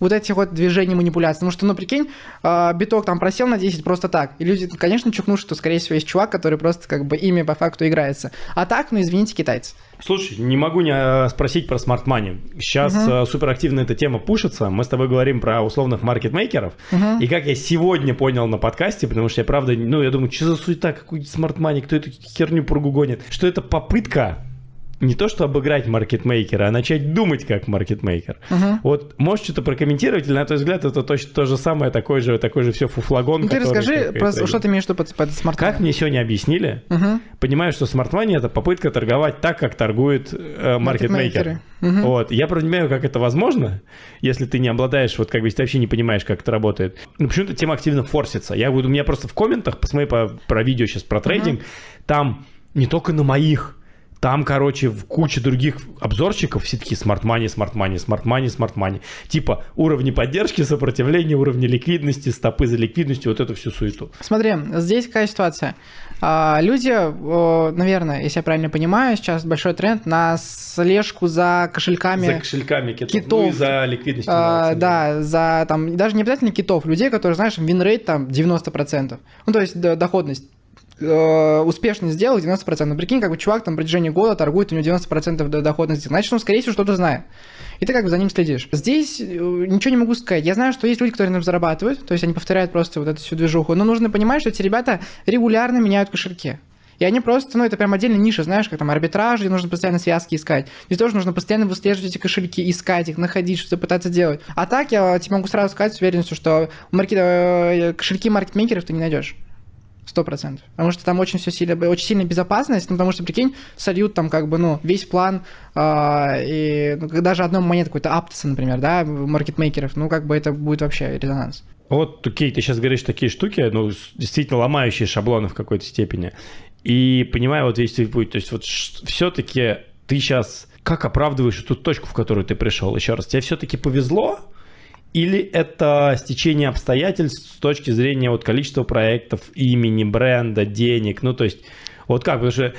вот этих вот движений манипуляций. Потому что, ну, прикинь, а, биток там просел на 10 просто так. И люди, конечно, чекнут, что, скорее всего, есть чувак, который просто как бы ими по факту играется. А так, ну, извините, китайцы. Слушай, не могу не э, спросить про smart money. Сейчас Мгм. э, суперактивно эта тема пушится. Мы с тобой говорим про условных маркетмейкеров. Мгм. И как я сегодня понял на подкасте, потому что я правда, ну, я думаю, что за суета, какой smart money, кто эту херню прогугонит, что это попытка не то, что обыграть маркетмейкера, а начать думать как маркетмейкер. Мгм. Вот можешь что-то прокомментировать, или на твой взгляд это точно то же самое, такой же, такой же все фуфлогон. Ну, ты расскажи, трейдинг. что ты имеешь под, под smart Как мне сегодня объяснили, Мгм. понимаю, что smart это попытка торговать так, как торгует э, маркетмейкер. Мгм. Вот. Я понимаю, как это возможно, если ты не обладаешь, вот как бы, если ты вообще не понимаешь, как это работает. Ну, почему-то тема активно форсится. Я вот у меня просто в комментах, посмотри по, про видео сейчас про трейдинг, там не только на моих, Там, короче, в куче других обзорщиков все такие smart money, smart money, smart money, smart money. Типа уровни поддержки, сопротивления, уровни ликвидности, стопы за ликвидностью, вот эту всю суету. Смотри, здесь какая ситуация. А, люди, наверное, если я правильно понимаю, сейчас большой тренд на слежку за кошельками. За кошельками китов. китов. Ну и за ликвидностью. А, да, за там, даже не обязательно китов, людей, которые, знаешь, win rate там 90%. Ну, то есть доходность успешно сделал 90%. Ну, прикинь, как бы чувак там в протяжении года торгует, у него 90% доходности. Значит, он, скорее всего, что-то знает. И ты как бы за ним следишь. Здесь э, ничего не могу сказать. Я знаю, что есть люди, которые на зарабатывают, то есть они повторяют просто вот эту всю движуху. Но нужно понимать, что эти ребята регулярно меняют кошельки. И они просто, ну, это прям отдельная ниша, знаешь, как там арбитраж, где нужно постоянно связки искать. Здесь тоже нужно постоянно выслеживать эти кошельки, искать их, находить, что-то пытаться делать. А так я тебе могу сразу сказать с уверенностью, что маркет... Э, кошельки маркетмейкеров ты не найдешь. Сто процентов. Потому что там очень все сильно, очень сильная безопасность, ну, потому что, прикинь, сольют там как бы, ну, весь план, э, и ну, даже одной монеты какой-то Аптоса, например, да, маркетмейкеров, ну, как бы это будет вообще резонанс. Вот, окей, ты сейчас говоришь такие штуки, ну, действительно ломающие шаблоны в какой-то степени. И понимаю вот твой путь. То есть вот все-таки ты сейчас как оправдываешь эту точку, в которую ты пришел? Еще раз, тебе все-таки повезло? Или это стечение обстоятельств с точки зрения вот количества проектов, имени, бренда, денег? Ну, то есть, вот как? Потому что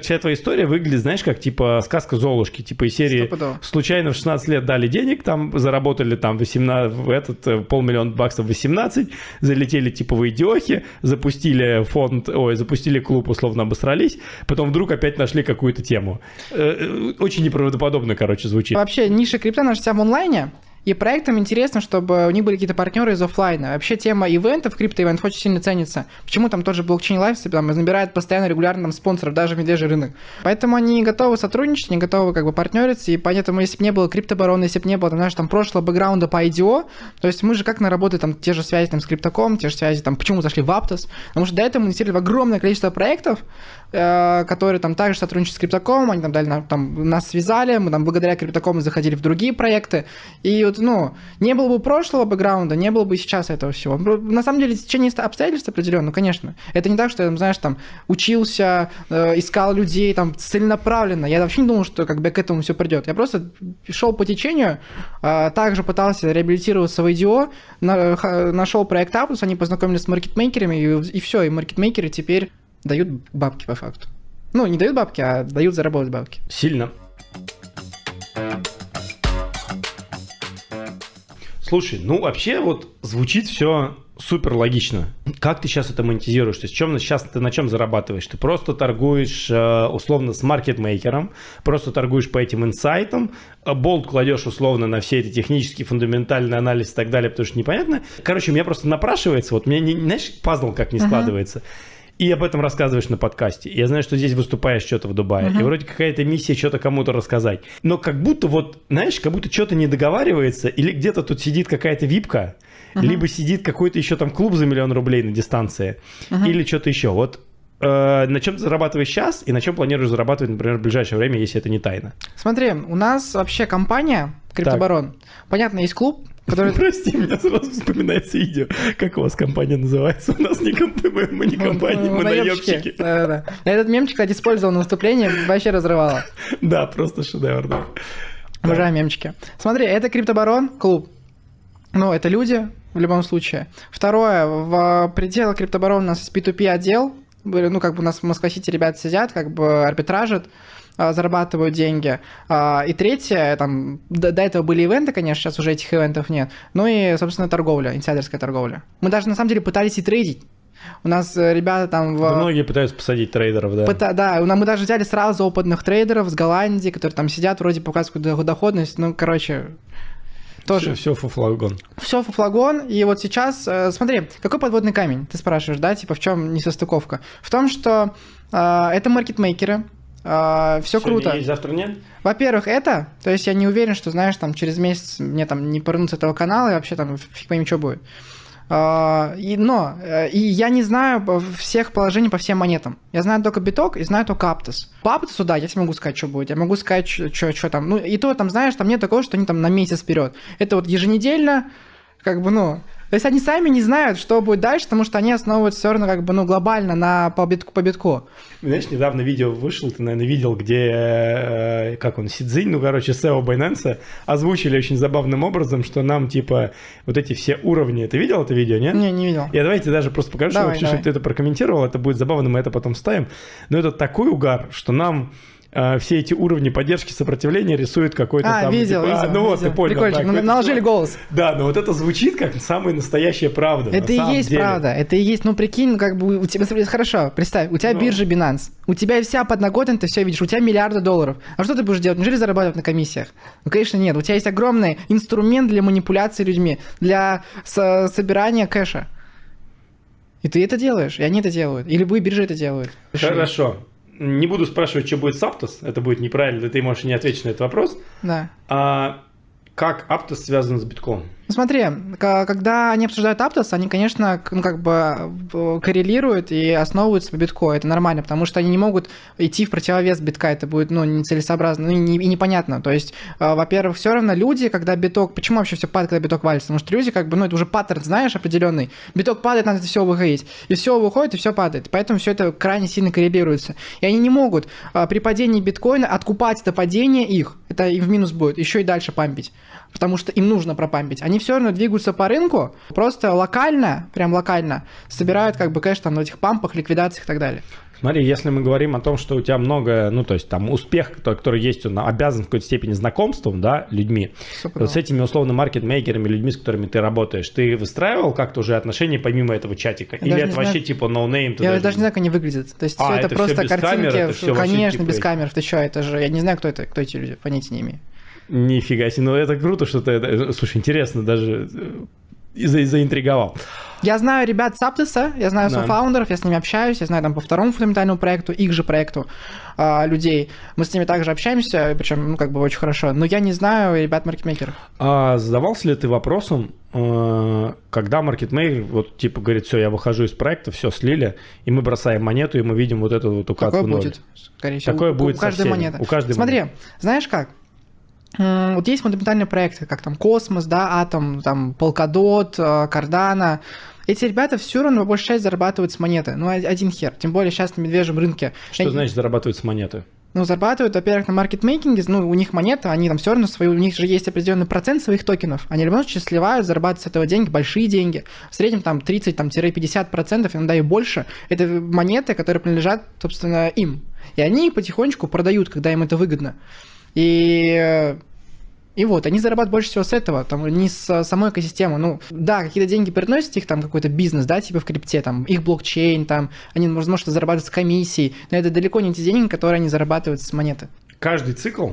вся твоя история выглядит, знаешь, как типа сказка Золушки, типа из серии Стопудово. случайно в 16 лет дали денег, там заработали там 18, в этот э, полмиллиона баксов 18, залетели типа в идиохи, запустили фонд, ой, запустили клуб, условно обосрались, потом вдруг опять нашли какую-то тему. Э, э, очень неправдоподобно, короче, звучит. Вообще, ниша крипта наша вся в онлайне, и проектам интересно, чтобы у них были какие-то партнеры из офлайна. Вообще тема ивентов, крипто-ивент очень сильно ценится. Почему там тот же блокчейн лайф там набирает постоянно регулярно там, спонсоров, даже в медвежий рынок. Поэтому они готовы сотрудничать, они готовы как бы партнериться, и поэтому если бы не было криптобарона, если бы не было, там, знаешь, там прошлого бэкграунда по IDO, то есть мы же как наработали там те же связи там с криптоком, те же связи там, почему зашли в Aptos, потому что до этого мы инвестировали в огромное количество проектов, э, которые там также сотрудничают с криптоком, они там дали, там, нас связали, мы там благодаря криптокому заходили в другие проекты, и вот, ну, не было бы прошлого бэкграунда, не было бы сейчас этого всего. На самом деле, течение обстоятельств определенно, конечно. Это не так, что я, знаешь, там, учился, э, искал людей, там, целенаправленно. Я вообще не думал, что как бы к этому все придет. Я просто шел по течению, э, также пытался реабилитироваться в IDO, на, нашел проект Apple, они познакомились с маркетмейкерами, и, и все, и маркетмейкеры теперь дают бабки по факту. Ну, не дают бабки, а дают заработать бабки. Сильно. Слушай, ну вообще вот звучит все супер логично. Как ты сейчас это монетизируешь? То есть чем сейчас ты на чем зарабатываешь? Ты просто торгуешь э, условно с маркетмейкером, просто торгуешь по этим инсайтам, э, болт кладешь условно на все эти технические, фундаментальные анализы и так далее, потому что непонятно. Короче, у меня просто напрашивается, вот мне, не, знаешь, пазл как не складывается. Uh-huh и об этом рассказываешь на подкасте. Я знаю, что здесь выступаешь что-то в Дубае, uh-huh. и вроде какая-то миссия что-то кому-то рассказать. Но как будто вот, знаешь, как будто что-то не договаривается, или где-то тут сидит какая-то випка, uh-huh. либо сидит какой-то еще там клуб за миллион рублей на дистанции, uh-huh. или что-то еще. Вот э, на чем ты зарабатываешь сейчас и на чем планируешь зарабатывать, например, в ближайшее время, если это не тайна? Смотри, у нас вообще компания Криптобарон. Так. Понятно, есть клуб, Который... Прости, меня сразу вспоминается видео. Как у вас компания называется? У нас не, комп... мы не компания, мы наемщики. Да, да. Этот мемчик, кстати, использовал на выступлении, вообще разрывало. Да, просто шедевр, да. Обожаю мемчики. Смотри, это криптобарон, клуб. Ну, это люди, в любом случае. Второе, в пределах криптобарона у нас есть P2P отдел, ну, как бы у нас в Москва-Сити ребята сидят, как бы арбитражат, а, зарабатывают деньги. А, и третье, там, до, до этого были ивенты, конечно, сейчас уже этих ивентов нет. Ну и, собственно, торговля, инсайдерская торговля. Мы даже, на самом деле, пытались и трейдить. У нас э, ребята там... В... Многие пытаются посадить трейдеров, да. Пыта... Да, мы даже взяли сразу опытных трейдеров с Голландии, которые там сидят, вроде показывают доходность. Ну, короче, тоже. Все, все фуфлагон. Все фуфлагон. И вот сейчас, э, смотри, какой подводный камень? Ты спрашиваешь, да, типа в чем несостыковка? В том, что э, это маркетмейкеры, Uh, все круто. Есть, завтра нет? Во-первых, это, то есть я не уверен, что, знаешь, там через месяц мне там не порнут с этого канала, и вообще там фиг пойми, что будет. Uh, и, но э, и я не знаю всех положений по всем монетам. Я знаю только биток и знаю только Аптос. По Аптосу, да, я могу сказать, что будет. Я могу сказать, что там. Ну, и то там, знаешь, там нет такого, что они там на месяц вперед. Это вот еженедельно, как бы, ну, То есть они сами не знают, что будет дальше, потому что они основываются все равно как бы, ну, глобально на по битку. По битку. Знаешь, недавно видео вышло, ты, наверное, видел, где, э, как он, Сидзинь, ну, короче, SEO Binance озвучили очень забавным образом, что нам, типа, вот эти все уровни, ты видел это видео, нет? Не, не видел. Я давайте даже просто покажу, Давай, чтобы, давай. чтобы ты это прокомментировал, это будет забавно, мы это потом вставим. Но это такой угар, что нам э, все эти уровни поддержки сопротивления рисуют какой-то А, там... видел, типа, а, видел. ну вот, видел. ты понял. Прикольчик. да, Ну, наложили голос. Да, но вот это звучит как самая настоящая правда. на Это и самом есть деле. правда, это и есть, ну прикинь, ну, как бы у тебя, хорошо, представь, у тебя Ну. биржа Binance, у тебя вся подноготная, ты все видишь, у тебя миллиарды долларов. А что ты будешь делать? Неужели зарабатывать на комиссиях? Ну, конечно, нет. У тебя есть огромный инструмент для манипуляции людьми, для со- собирания кэша. И ты это делаешь, и они это делают, и любые биржи это делают. Хорошо. Не буду спрашивать, что будет с Aptos, это будет неправильно, ты можешь не ответить на этот вопрос. Да. А как Aptos связан с битком? Ну смотри, когда они обсуждают Aptos, они, конечно, ну, как бы коррелируют и основываются по битку. Это нормально, потому что они не могут идти в противовес битка. Это будет, ну, нецелесообразно ну, и, не- и непонятно. То есть, э, во-первых, все равно люди, когда биток... Почему вообще все падает, когда биток валится? Потому что люди, как бы, ну, это уже паттерн, знаешь, определенный. Биток падает, надо все выходить. И все выходит, и все падает. Поэтому все это крайне сильно коррелируется. И они не могут э, при падении биткоина откупать это падение их. Это им в минус будет. Еще и дальше пампить. Потому что им нужно пропампить. Они все равно двигаются по рынку, просто локально, прям локально, собирают как бы кэш там на этих пампах, ликвидациях и так далее. Смотри, если мы говорим о том, что у тебя много, ну, то есть там успех, который, есть, он обязан в какой-то степени знакомством, да, людьми. Вот с этими условно маркетмейкерами, людьми, с которыми ты работаешь, ты выстраивал как-то уже отношения помимо этого чатика? Или даже это вообще знаю. типа no name? ты Я даже не знаю, как они выглядят. То есть А, все это, это просто без камер, картинки. это всё вообще Конечно, типа без эти- камер. Ты что, это же. Я не знаю, кто это, кто эти люди, понятия не имею. Нифига себе, ну это круто, что ты это... Слушай, интересно, даже э, за- заинтриговал. Я знаю ребят с Аптеса, я знаю Да. софаундеров, я с ними общаюсь, я знаю там по второму фундаментальному проекту, их же проекту а, людей. Мы с ними также общаемся, причем, ну, как бы очень хорошо. Но я не знаю ребят маркетмейкеров. А задавался ли ты вопросом, э, когда маркетмейкер вот типа говорит, все, я выхожу из проекта, все слили, и мы бросаем монету, и мы видим вот эту вот укладку Такое будет, скорее всего. Такое у, будет у каждой монеты. у каждой Смотри, монеты. знаешь как? Вот есть фундаментальные проекты, как там Космос, да, Атом, там Polkadot, э, Cardano. Эти ребята все равно по большей части зарабатывают с монеты. Ну, один хер. Тем более сейчас на медвежьем рынке. Что Я- значит зарабатывать с монеты? Ну, зарабатывают, во-первых, на маркетмейкинге, ну, у них монета, они там все равно свои, у них же есть определенный процент своих токенов. Они в любом случае сливают, зарабатывают с этого деньги, большие деньги. В среднем там 30-50%, иногда и больше. Это монеты, которые принадлежат, собственно, им. И они потихонечку продают, когда им это выгодно. И э, и вот, они зарабатывают больше всего с этого, там, не с самой экосистемы. Ну, да, какие-то деньги приносят их там какой-то бизнес, да, типа в крипте, там, их блокчейн, там, они, возможно, зарабатывают с комиссией, но это далеко не те деньги, которые они зарабатывают с монеты. Каждый цикл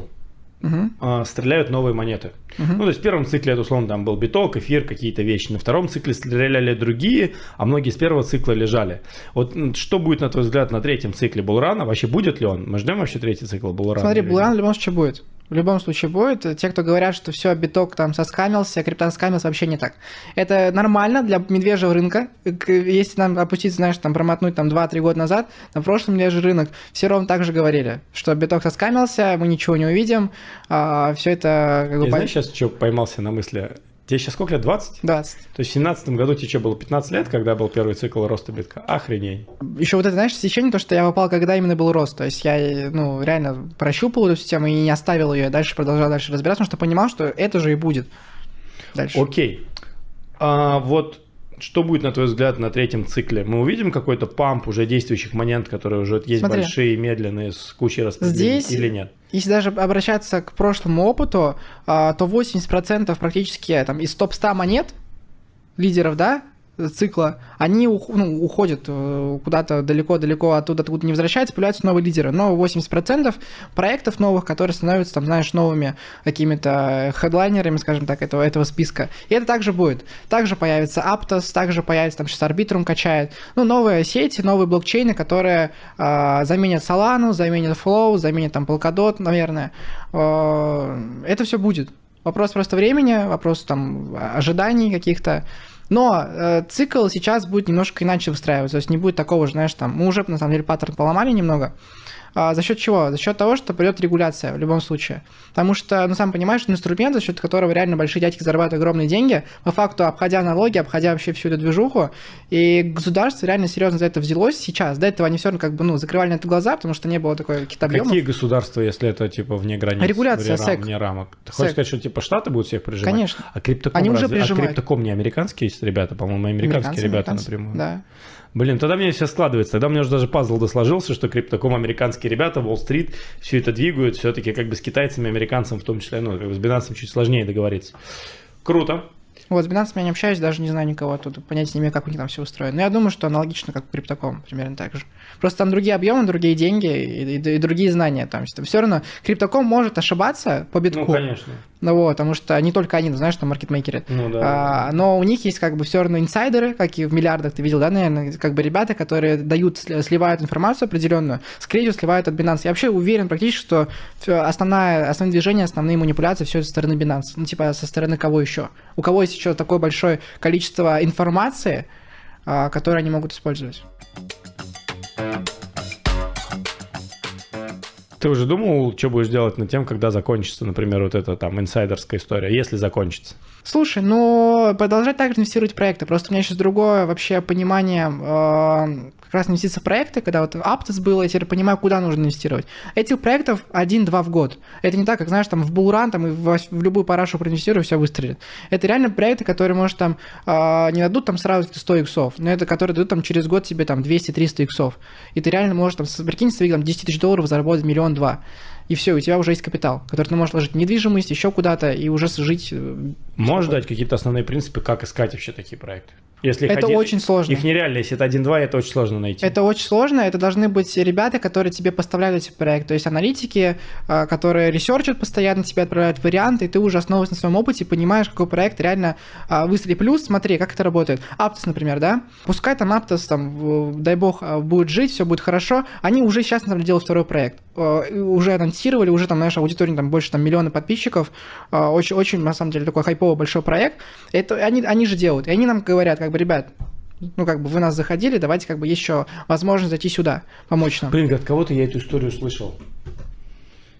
А, стреляют новые монеты. Мгм. Ну, то есть в первом цикле это, условно, там был биток, эфир, какие-то вещи. На втором цикле стреляли другие, а многие с первого цикла лежали. Вот что будет, на твой взгляд, на третьем цикле Булрана? Вообще будет ли он? Мы ждем вообще третий цикл Булрана? Смотри, Булран в любом случае будет. В любом случае будет. Те, кто говорят, что все, биток там соскамился, крипта соскамился, вообще не так. Это нормально для медвежьего рынка. Если нам опуститься, знаешь, там промотнуть там 2-3 года назад, на прошлом медвежий рынок все ровно так же говорили, что биток соскамился, мы ничего не увидим, все это как бы... Я знаешь, сейчас что поймался на мысли? Тебе сейчас сколько лет? 20? 20. То есть в 17 году тебе что, было 15 лет, когда был первый цикл роста битка? Охренеть. Еще вот это, знаешь, сечение, то, что я попал, когда именно был рост. То есть я, ну, реально прощупал эту систему и не оставил ее, дальше продолжал дальше разбираться, потому что понимал, что это же и будет. Дальше. Окей. А вот что будет, на твой взгляд, на третьем цикле? Мы увидим какой-то памп уже действующих монет, которые уже есть Смотри. большие, медленные, с кучей распределений Здесь- или нет? Если даже обращаться к прошлому опыту, а, то 80% практически там, из топ-100 монет, лидеров, да, цикла, они ну, уходят э, куда-то далеко-далеко оттуда, откуда не возвращаются, появляются новые лидеры. Но 80% проектов новых, которые становятся, там, знаешь, новыми какими-то хедлайнерами, скажем так, этого, этого списка. И это также будет. Также появится Aptos, также появится, там сейчас Arbitrum качает. Ну, новые сети, новые блокчейны, которые а, заменят Solana, заменят Flow, заменят там Polkadot, наверное. А, это все будет. Вопрос просто времени, вопрос там ожиданий каких-то. Но э, цикл сейчас будет немножко иначе выстраиваться. То есть не будет такого же, знаешь, там, мы уже на самом деле паттерн поломали немного. А, за счет чего? За счет того, что придет регуляция в любом случае. Потому что, ну, сам понимаешь, инструмент, за счет которого реально большие дядьки зарабатывают огромные деньги, по факту обходя налоги, обходя вообще всю эту движуху, и государство реально серьезно за это взялось сейчас. До этого они все равно как бы, ну, закрывали на это глаза, потому что не было такой каких-то объемов. Какие государства, если это типа вне границ? Регуляция, вне, СЭК. вне рамок. Ты хочешь СЭК. сказать, что типа Штаты будут всех прижимать? Конечно. А криптоком, Они уже разве- а прижимают. криптоком не американские ребята? По-моему, американские Американцы, ребята американцы. напрямую. Да. Блин, тогда мне все складывается. Тогда у меня уже даже пазл досложился, что криптоком американские ребята, Уолл-стрит, все это двигают. Все-таки как бы с китайцами, американцами в том числе, ну, как бы с Binance чуть сложнее договориться. Круто. Вот, с Binance я не общаюсь, даже не знаю никого тут, понятия не имею, как у них там все устроено. Но я думаю, что аналогично, как криптоком, примерно так же. Просто там другие объемы, другие деньги и, и- и другие знания. Там все равно криптоком может ошибаться по битку. Ну, конечно. Ну вот, потому что не только они, знаешь, там маркетмейкеры. Ну, да. А, но у них есть как бы все равно инсайдеры, как и в миллиардах ты видел, да, наверное, как бы ребята, которые дают, сли- сливают информацию определенную, скорее всего, сливают от Binance. Я вообще уверен практически, что основная, основные движения, основные манипуляции, все со стороны Binance. Ну, типа, со стороны кого еще? У кого есть еще такое большое количество информации, а, которое они могут использовать? Ты уже думал, что будешь делать над тем, когда закончится, например, вот эта там инсайдерская история, если закончится? Слушай, ну, продолжать также инвестировать в проекты. Просто у меня сейчас другое вообще понимание э, как раз инвестиций в проекты, когда вот Aptos был, я теперь понимаю, куда нужно инвестировать. Этих проектов один-два в год. Это не так, как, знаешь, там в Булран, там и в, в любую парашу проинвестирую, все выстрелит. Это реально проекты, которые, может, там э, не дадут там сразу 100 иксов, но это которые дадут там через год тебе там 200-300 иксов. И ты реально можешь там, прикинь, своих там 10 тысяч долларов заработать миллион-два. И все, у тебя уже есть капитал, который ты можешь вложить в недвижимость, еще куда-то, и уже жить э, Можешь дать какие-то основные принципы, как искать вообще такие проекты? Если Это один- очень сложно. Их нереально, если это один-два, это очень сложно найти. Это очень сложно, это должны быть ребята, которые тебе поставляют эти проекты, то есть аналитики, э, которые research ат постоянно, тебе отправляют варианты, и ты уже основываясь на своем опыте понимаешь, какой проект реально а, выстрелит. Плюс, смотри, как это работает. Aptos, например, да, пускай там Aptos, там, дай бог, а, будет жить, все будет хорошо, они уже сейчас, например, делают второй проект. Э, Уже анонсировали, уже там, знаешь, аудитория там больше там миллиона подписчиков, э, очень, очень, на самом деле, такой хайповый большой проект. Это они, они же делают, и они нам говорят, как бы, ребят, ну, как бы вы нас заходили, давайте как бы еще возможность зайти сюда, помочь нам. Блин, от кого-то я эту историю слышал.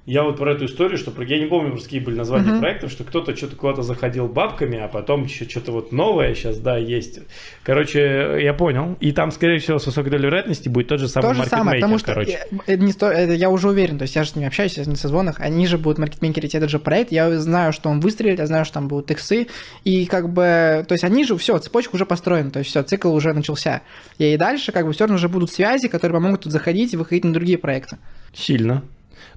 Я вот про эту историю, что про- я не помню, какие были названия Мгм. проектов, что кто-то что-то куда-то заходил бабками, а потом еще что-то вот новое сейчас, да, есть. Короче, я понял. И там, скорее всего, с высокой долей вероятности будет тот же самый То же самое, потому что короче. э, это не сто- это я уже уверен, то есть я же с ними общаюсь, я с ними созвонах, они же будут маркетмейкерить этот же проект, я знаю, что он выстрелит, я знаю, что там будут иксы, и как бы, то есть они же, все, цепочка уже построена, то есть все, цикл уже начался. И дальше как бы все равно уже будут связи, которые помогут тут заходить и выходить на другие проекты. Сильно.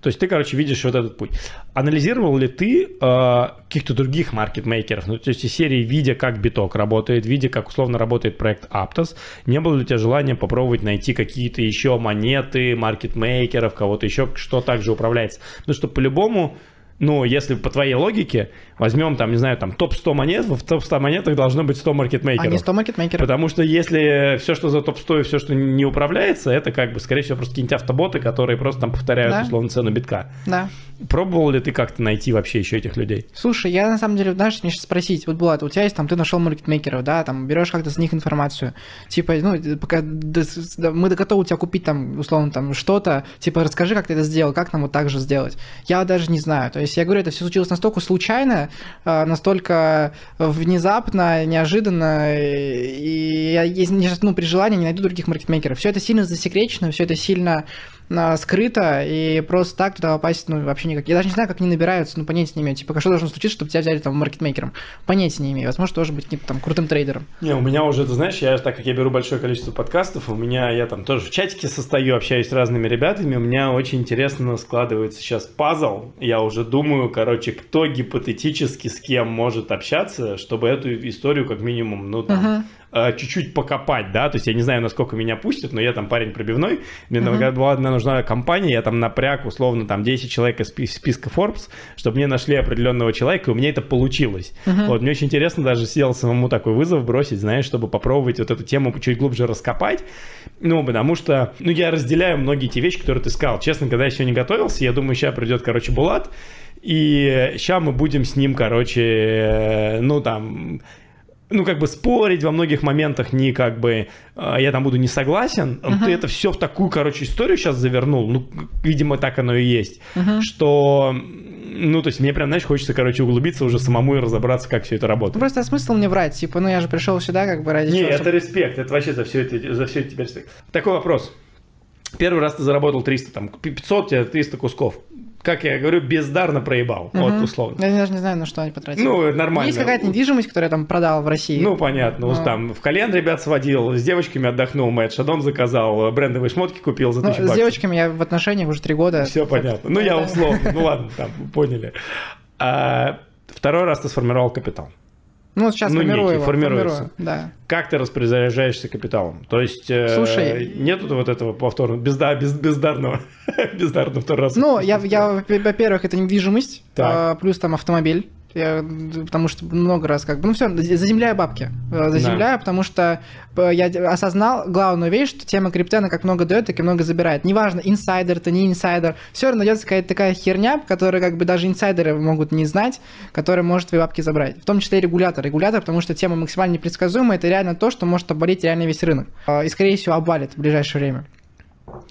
То есть ты, короче, видишь вот этот путь. Анализировал ли ты э, каких-то других маркетмейкеров? Ну, то есть из серии, видя, как биток работает, видя, как условно работает проект Aptos, не было ли у тебя желания попробовать найти какие-то еще монеты, маркетмейкеров, кого-то еще, что также управляется? Потому что по-любому, ну, если по твоей логике, возьмем там, не знаю, там топ-100 монет, в топ-100 монетах должно быть 100 маркетмейкеров. А не 100 маркетмейкеров. Потому что если все, что за топ-100 и все, что не управляется, это как бы, скорее всего, просто какие-нибудь автоботы, которые просто там повторяют, Да. условно, цену битка. Да. Пробовал ли ты как-то найти вообще еще этих людей? Слушай, я на самом деле, знаешь, мне сейчас спросить, вот, Булат, у тебя есть там, ты нашел маркетмейкеров, да, там, берешь как-то с них информацию, типа, ну, пока мы готовы у тебя купить там, условно, там, что-то, типа, расскажи, как ты это сделал, как нам вот так же сделать. Я даже не знаю, то есть я говорю, это все случилось настолько случайно, э, настолько внезапно, неожиданно, и я, если ну, при желании не найду других маркетмейкеров. Все это сильно засекречено, все это сильно а, скрыто, и просто так туда попасть, ну, вообще никак. Я даже не знаю, как они набираются, ну, понятия не имею. Типа, что должно случиться, чтобы тебя взяли там маркетмейкером? Понятия не имею. Возможно, тоже быть каким-то там крутым трейдером. Не, у меня уже, ты знаешь, я так как я беру большое количество подкастов, у меня я там тоже в чатике состою, общаюсь с разными ребятами, у меня очень интересно складывается сейчас пазл. Я уже думаю, короче, кто гипотетически с кем может общаться, чтобы эту историю как минимум, ну там, Мгм. Э, чуть-чуть покопать, да, то есть я не знаю, насколько меня пустят, но я там парень пробивной, мне там, когда была нужна компания, я там напряг условно там 10 человек из спи- списка Forbes, чтобы мне нашли определенного человека, и у меня это получилось. Мгм. Вот, мне очень интересно даже сел самому такой вызов бросить, знаешь, чтобы попробовать вот эту тему чуть глубже раскопать, ну, потому что, ну, я разделяю многие те вещи, которые ты сказал. Честно, когда я еще не готовился, я думаю, сейчас придет, короче, Булат, и сейчас мы будем с ним, короче, э, ну, там, ну, как бы спорить во многих моментах не как бы э, я там буду не согласен. Uh-huh. Ты это все в такую, короче, историю сейчас завернул. Ну, видимо, так оно и есть. Uh-huh. Что, ну, то есть мне прям, знаешь, хочется, короче, углубиться уже самому и разобраться, как все это работает. Ну, просто смысл мне врать. Типа, ну, я же пришел сюда как бы ради Не, чего, это чтобы- респект. Это вообще за все это, за все это тебе респект. Такой вопрос. Первый раз ты заработал 300, там, 500, тебе 300 кусков. Как я говорю, бездарно проебал. Вот, Мгм. условно. Я даже не знаю, на что они потратили. Ну, нормально. Есть какая-то недвижимость, которую я там продал в России. Ну, понятно. Вот Ну. там в Кальян ребят сводил, с девочками отдохнул, Мэтт Шадон заказал, брендовые шмотки купил за Ну, тысячу с баксов. девочками я в отношениях уже три года. Все понятно. Ну, я условно. Ну, ладно, там, поняли. А, второй раз ты сформировал капитал. Ну, сейчас Ну, формирую некий, его. формируется. формирую, Да. Как ты распоряжаешься капиталом? То есть, э, Слушай. нету вот этого повторного, безда, без, бездарного, бездарного второй раз. Ну, я, я, во-первых, это недвижимость, Так. а, плюс там автомобиль. Я, потому что много раз как бы, ну все, заземляю бабки. Э, Заземляю, потому что э, я осознал главную вещь, что тема крипты, она как много дает, так и много забирает. Неважно, инсайдер ты, не инсайдер, все равно найдется какая-то такая херня, которую как бы даже инсайдеры могут не знать, которая может твои бабки забрать. В том числе и регулятор. Регулятор, потому что тема максимально непредсказуемая, это реально то, что может обвалить реально весь рынок. А, И, скорее всего, обвалит в ближайшее время.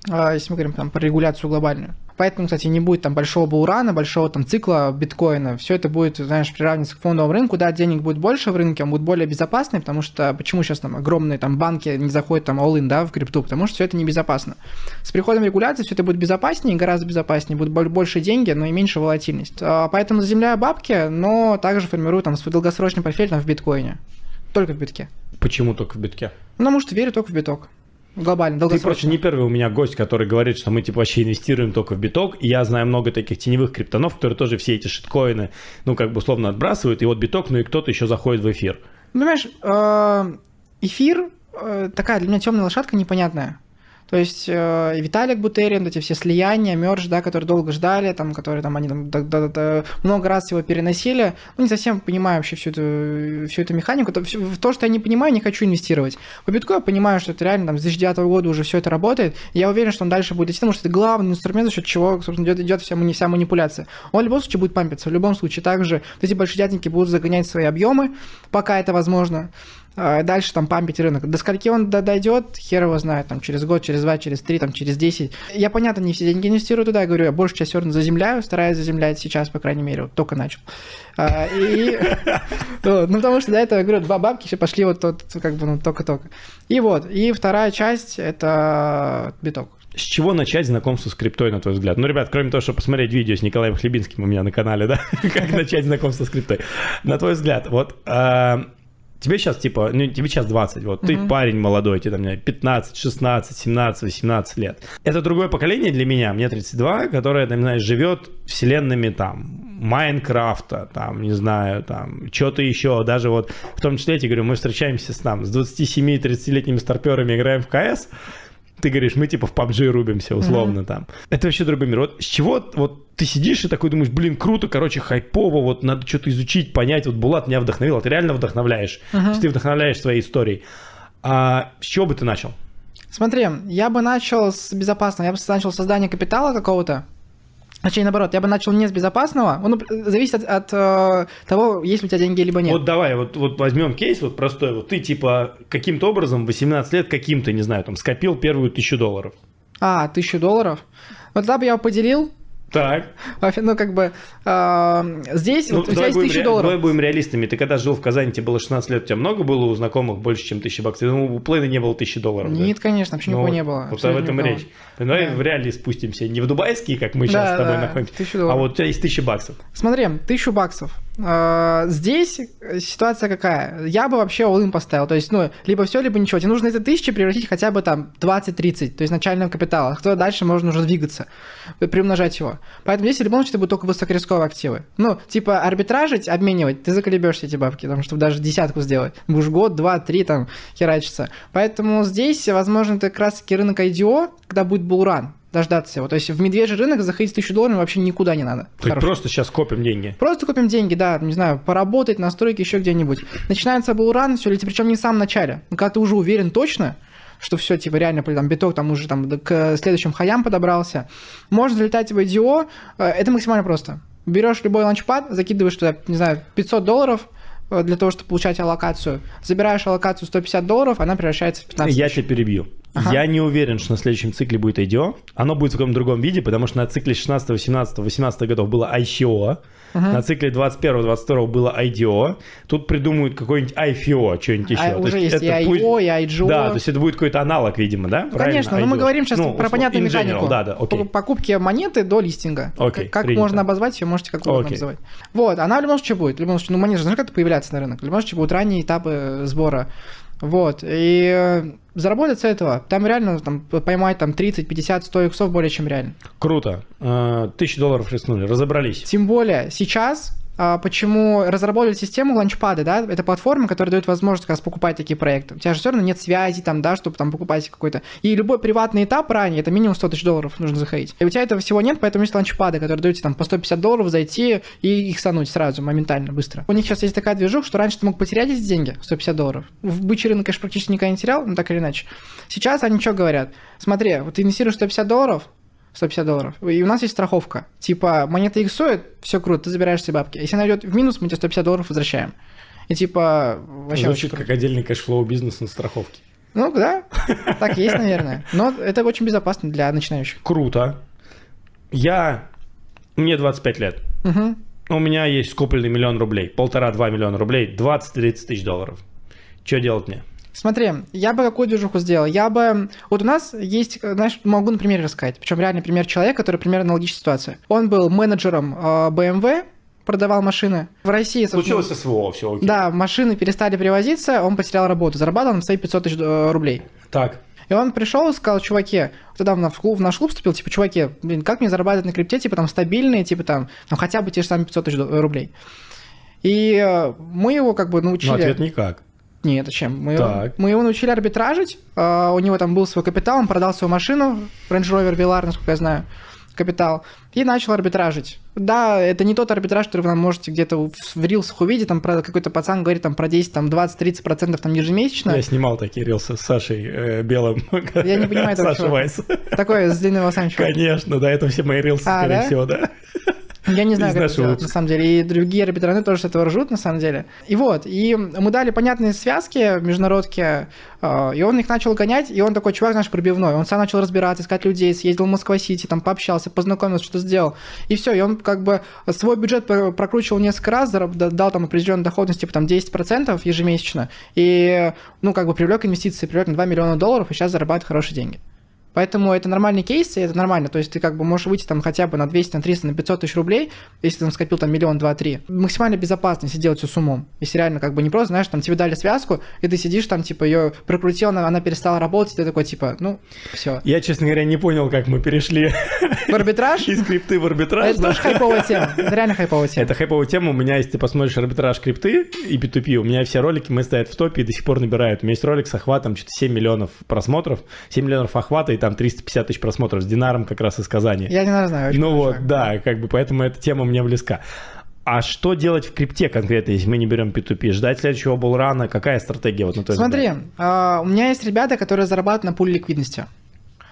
Если мы говорим там про регуляцию глобальную. Поэтому, кстати, не будет там большого булрана, большого там цикла биткоина. Все это будет, знаешь, приравниваться к фондовому рынку. Да, денег будет больше в рынке, он будет более безопасный, потому что почему сейчас там огромные там банки не заходят там all-in, да, в крипту, потому что все это небезопасно. С приходом регуляции все это будет безопаснее, гораздо безопаснее, будут боль- больше деньги, но и меньше волатильность. А, Поэтому заземляю бабки, но также формирую там свой долгосрочный портфель там в биткоине. Только в битке. Почему только в битке? Потому что верю только в биток. Глобально, Ты просто не первый у меня гость, который говорит, что мы типа вообще инвестируем только в биток. И я знаю много таких теневых криптонов, которые тоже все эти шиткоины, ну, как бы условно отбрасывают. И вот биток, ну и кто-то еще заходит в эфир. Понимаешь, э, эфир э, такая для меня темная лошадка непонятная. То есть э, Виталик Бутерин, эти все слияния, мерж, да, которые долго ждали, там, которые там они там да- да- да- много раз его переносили. Ну, не совсем понимаю вообще всю эту, всю эту механику. То, в то, что я не понимаю, не хочу инвестировать. По битку я понимаю, что это реально там с 2009 года уже все это работает. И я уверен, что он дальше будет идти, потому что это главный инструмент, за счет чего, собственно, идет, идет вся, вся манипуляция. Он в любом случае будет пампиться. В любом случае также эти большие дяденьки будут загонять свои объемы, пока это возможно. А Дальше там пампить рынок. До скольки он до- дойдет, хер его знает, там через год, через два, через три, там через десять. Я, понятно, не все деньги инвестирую туда, я говорю, я большую часть все равно заземляю, стараюсь заземлять сейчас, по крайней мере, вот только начал. А, ну, потому что до этого, говорю, два бабки еще пошли вот тот, как бы, ну, только-только. И вот, и вторая часть, это биток. С чего начать знакомство с криптой, на твой взгляд? Ну, ребят, кроме того, чтобы посмотреть видео с Николаем Хлебинским у меня на канале, да, как начать знакомство с криптой. На твой взгляд, вот а, тебе сейчас, типа, ну, тебе сейчас 20, вот, ты Мгм. парень молодой, тебе там не знаю, 15, 16, 17, 18 лет. Это другое поколение для меня, мне 32, которое, там, знаешь, живет вселенными там Майнкрафта, там, не знаю, там, что-то еще, даже вот, в том числе, я тебе говорю, мы встречаемся с, там, с 27-30-летними старперами, играем в КС, ты говоришь, мы типа в PUBG рубимся, условно там. Это вообще другой мир. Вот с чего вот ты сидишь и такой думаешь, блин, круто, короче, хайпово, вот надо что-то изучить, понять. Вот Булат меня вдохновил, а ты реально вдохновляешь. То есть ты вдохновляешь своей историей. А с чего бы ты начал? Смотри, я бы начал с безопасного, я бы начал с создания капитала какого-то. Точнее, наоборот, я бы начал не с безопасного. Он зависит от, от, э, того, есть ли у тебя деньги, либо нет. Вот давай, вот, вот возьмем кейс вот простой. Вот ты типа каким-то образом 18 лет каким-то, не знаю, там скопил первую тысячу долларов. А, тысячу долларов. Вот тогда бы я поделил. Так. Ну, как бы э, здесь Ну, вот у тебя давай, есть тысяча ре- давай долларов. будем реалистами. Ты когда жил в Казани, тебе было 16 лет, у тебя много было у знакомых больше, чем тысячи баксов? Я думаю, у Плейна не было тысячи долларов. да? Нет, конечно, вообще Ну, никого не было. Вот об этом речь. Давай Да. в реалии спустимся. Не в дубайские, как мы сейчас Да, с тобой да, находимся, а долларов. вот у тебя есть тысяча баксов. Смотри, тысячу баксов. Э, Здесь ситуация какая? Я бы вообще all поставил. То есть, ну, либо все, либо ничего. Тебе нужно эти тысячи превратить хотя бы там 20-30, то есть начального капитала. Кто дальше можно уже двигаться, приумножать его. Поэтому здесь любом случае это будут только высокорисковые активы. Ну, типа арбитражить, обменивать, ты заколебешься эти бабки, там, чтобы даже десятку сделать. Будешь год, два, три там херачиться. Поэтому здесь, возможно, это как раз таки рынок IDO, когда будет булран дождаться его. То есть в медвежий рынок заходить с тысячу долларов вообще никуда не надо. То есть просто сейчас копим деньги. Просто купим деньги, да, не знаю, поработать, настройки еще где-нибудь. Начинается булран, все, причем не в самом начале. Ну, когда ты уже уверен точно, что все, типа, реально, там, биток там уже там к следующим хаям подобрался, можно залетать в IDO, э, это максимально просто. Берешь любой ланчпад, закидываешь туда, не знаю, 500 долларов, для того, чтобы получать аллокацию. Забираешь аллокацию 150 долларов, она превращается в 15 Я тысяч. тебя перебью. Ага. Я не уверен, что на следующем цикле будет IDO. Оно будет в каком-то другом виде, потому что на цикле 16, 17, 18 годов было ICO. На цикле 21, 22 было IDO. Тут придумают какой-нибудь IFO, что-нибудь еще. А уже есть и это IO, пусть- и IGO. Да, то есть это будет какой-то аналог, видимо, да? Правильно? Конечно, но мы IDO. говорим сейчас Ну, про понятную general, механику. Да, да, окей. По- Покупки монеты до листинга. Окей, Как- принято. можно обозвать ее, можете как угодно Окей. называть. Вот, она в любом случае будет. В любом случае, ну, монеты же знаешь, как это появляется на рынок. В любом случае, будут ранние этапы сбора. Вот, и э, заработать с этого, там реально там, поймать там 30, 50, 100 иксов более чем реально. Круто. Э, Тысячу долларов рискнули, разобрались. Тем более сейчас, почему разработали систему ланчпады, да, это платформа, которая дает возможность как раз покупать такие проекты. У тебя же все равно нет связи там, да, чтобы там покупать какой-то. И любой приватный этап ранее, это минимум 100 тысяч долларов нужно заходить. И у тебя этого всего нет, поэтому есть ланчпады, которые дают там по 150 долларов зайти и их сануть сразу, моментально, быстро. У них сейчас есть такая движуха, что раньше ты мог потерять эти деньги, 150 долларов. В бычий рынок, конечно, практически никогда не терял, но так или иначе. Сейчас они что говорят? Смотри, вот ты инвестируешь 150 долларов, 150 долларов. И у нас есть страховка. Типа, монета иксует, все круто, ты забираешь себе бабки. Если она идет в минус, мы тебе 150 долларов возвращаем. И типа, вообще Звучит как отдельный cash flow бизнес на страховке. Ну да, так есть, наверное. Но это очень безопасно для начинающих. Круто. Я... Мне 25 лет. У меня есть скопленный миллион рублей. Полтора-два миллиона рублей. 20-30 тысяч долларов. Что делать мне? Смотри, я бы какую движуху сделал? Я бы... Вот у нас есть, э, знаешь, могу на примере рассказать. Причем реальный пример человека, который примерно аналогичная ситуация. Он был менеджером э, BMW, продавал машины. В России, Случилось СВО, все окей. Да, машины перестали привозиться, он потерял работу. Зарабатывал на свои 500 тысяч э, рублей. Так. И он пришел и сказал, чуваки, тогда в клуб, в наш клуб вступил, типа, чуваки, блин, как мне зарабатывать на крипте, типа, там, стабильные, типа, там, там хотя бы те же самые 500 тысяч до- рублей. И э, мы его, как бы, научили... Ну, ответ никак. Нет, зачем? Мы, Так. мы его научили арбитражить, а, у него там был свой капитал, он продал свою машину, Range Rover Velar, насколько я знаю, капитал, и начал арбитражить. Да, это не тот арбитраж, который вы там можете где-то в, рилсах увидеть, там какой-то пацан говорит там про 10, там 20-30% там ежемесячно. Я снимал такие рилсы с Сашей э, Белым. Я не понимаю этого Саша. Вайс. Такой с длинными волосами. Конечно, да, это все мои рилсы, А, скорее да? всего, да. Я не знаю, как это делать, на самом деле. И другие арбитраны тоже с этого ржут, на самом деле. И вот, и мы дали понятные связки международки, э, и он их начал гонять, и он такой чувак, знаешь, пробивной. Он сам начал разбираться, искать людей, съездил в Москва-Сити, там пообщался, познакомился, что-то сделал. И все, и он как бы свой бюджет про- прокручивал несколько раз, дал там определенную доходность, типа там 10% ежемесячно, и, ну, как бы привлек инвестиции, привлек на 2 миллиона долларов, и сейчас зарабатывает хорошие деньги. Поэтому это нормальный кейс, и это нормально. То есть ты как бы можешь выйти там хотя бы на 200, на 300, на 500 тысяч рублей, если ты там скопил там миллион, два, три. Максимально безопасно, если делать все с умом. Если реально как бы не просто, знаешь, там тебе дали связку, и ты сидишь там, типа, ее прокрутил, она, она перестала работать, и ты такой, типа, ну, все. Я, честно говоря, не понял, как мы перешли В арбитраж? из крипты в арбитраж. Это тоже хайповая тема. Это реально хайповая тема. Это хайповая тема. У меня, если ты посмотришь арбитраж крипты и P2P, у меня все ролики мы стоят в топе и до сих пор набирают. У меня есть ролик с охватом что-то 7 миллионов просмотров, 7 миллионов охвата и там 350 тысяч просмотров с Динаром как раз из Казани. Я не знаю. очень ну хорошо. вот, да, как бы поэтому эта тема мне близка. А что делать в крипте конкретно, если мы не берем P2P? Ждать следующего булрана? Какая стратегия вот на твой Смотри, взгляд? а, у меня есть ребята, которые зарабатывают на пуле ликвидности.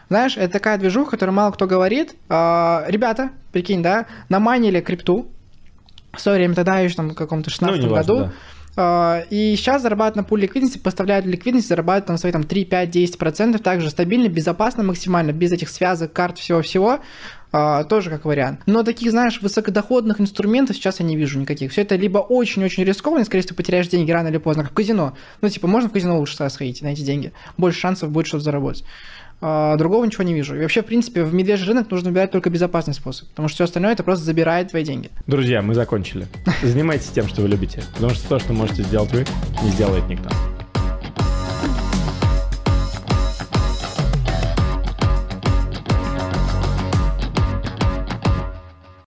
Знаешь, это такая движуха, которую мало кто говорит. А, Ребята, прикинь, да, наманили крипту в свое время, тогда еще там в каком-то 16 Ну, году. да. А, И сейчас зарабатывают на пуле ликвидности, поставляют ликвидность, зарабатывают там свои там 3, 5, 10%, также стабильно, безопасно максимально, без этих связок, карт, всего-всего. А, тоже как вариант. Но таких, знаешь, высокодоходных инструментов сейчас я не вижу никаких. Все это либо очень-очень рискованно, скорее всего, потеряешь деньги рано или поздно, как в казино. Ну, типа, можно в казино лучше сходить на эти деньги. Больше шансов будет что-то заработать. А, другого ничего не вижу. И вообще, в принципе, в медвежий рынок нужно выбирать только безопасный способ, потому что все остальное это просто забирает твои деньги. Друзья, мы закончили. Занимайтесь тем, что вы любите, потому что то, что можете сделать вы, не сделает никто.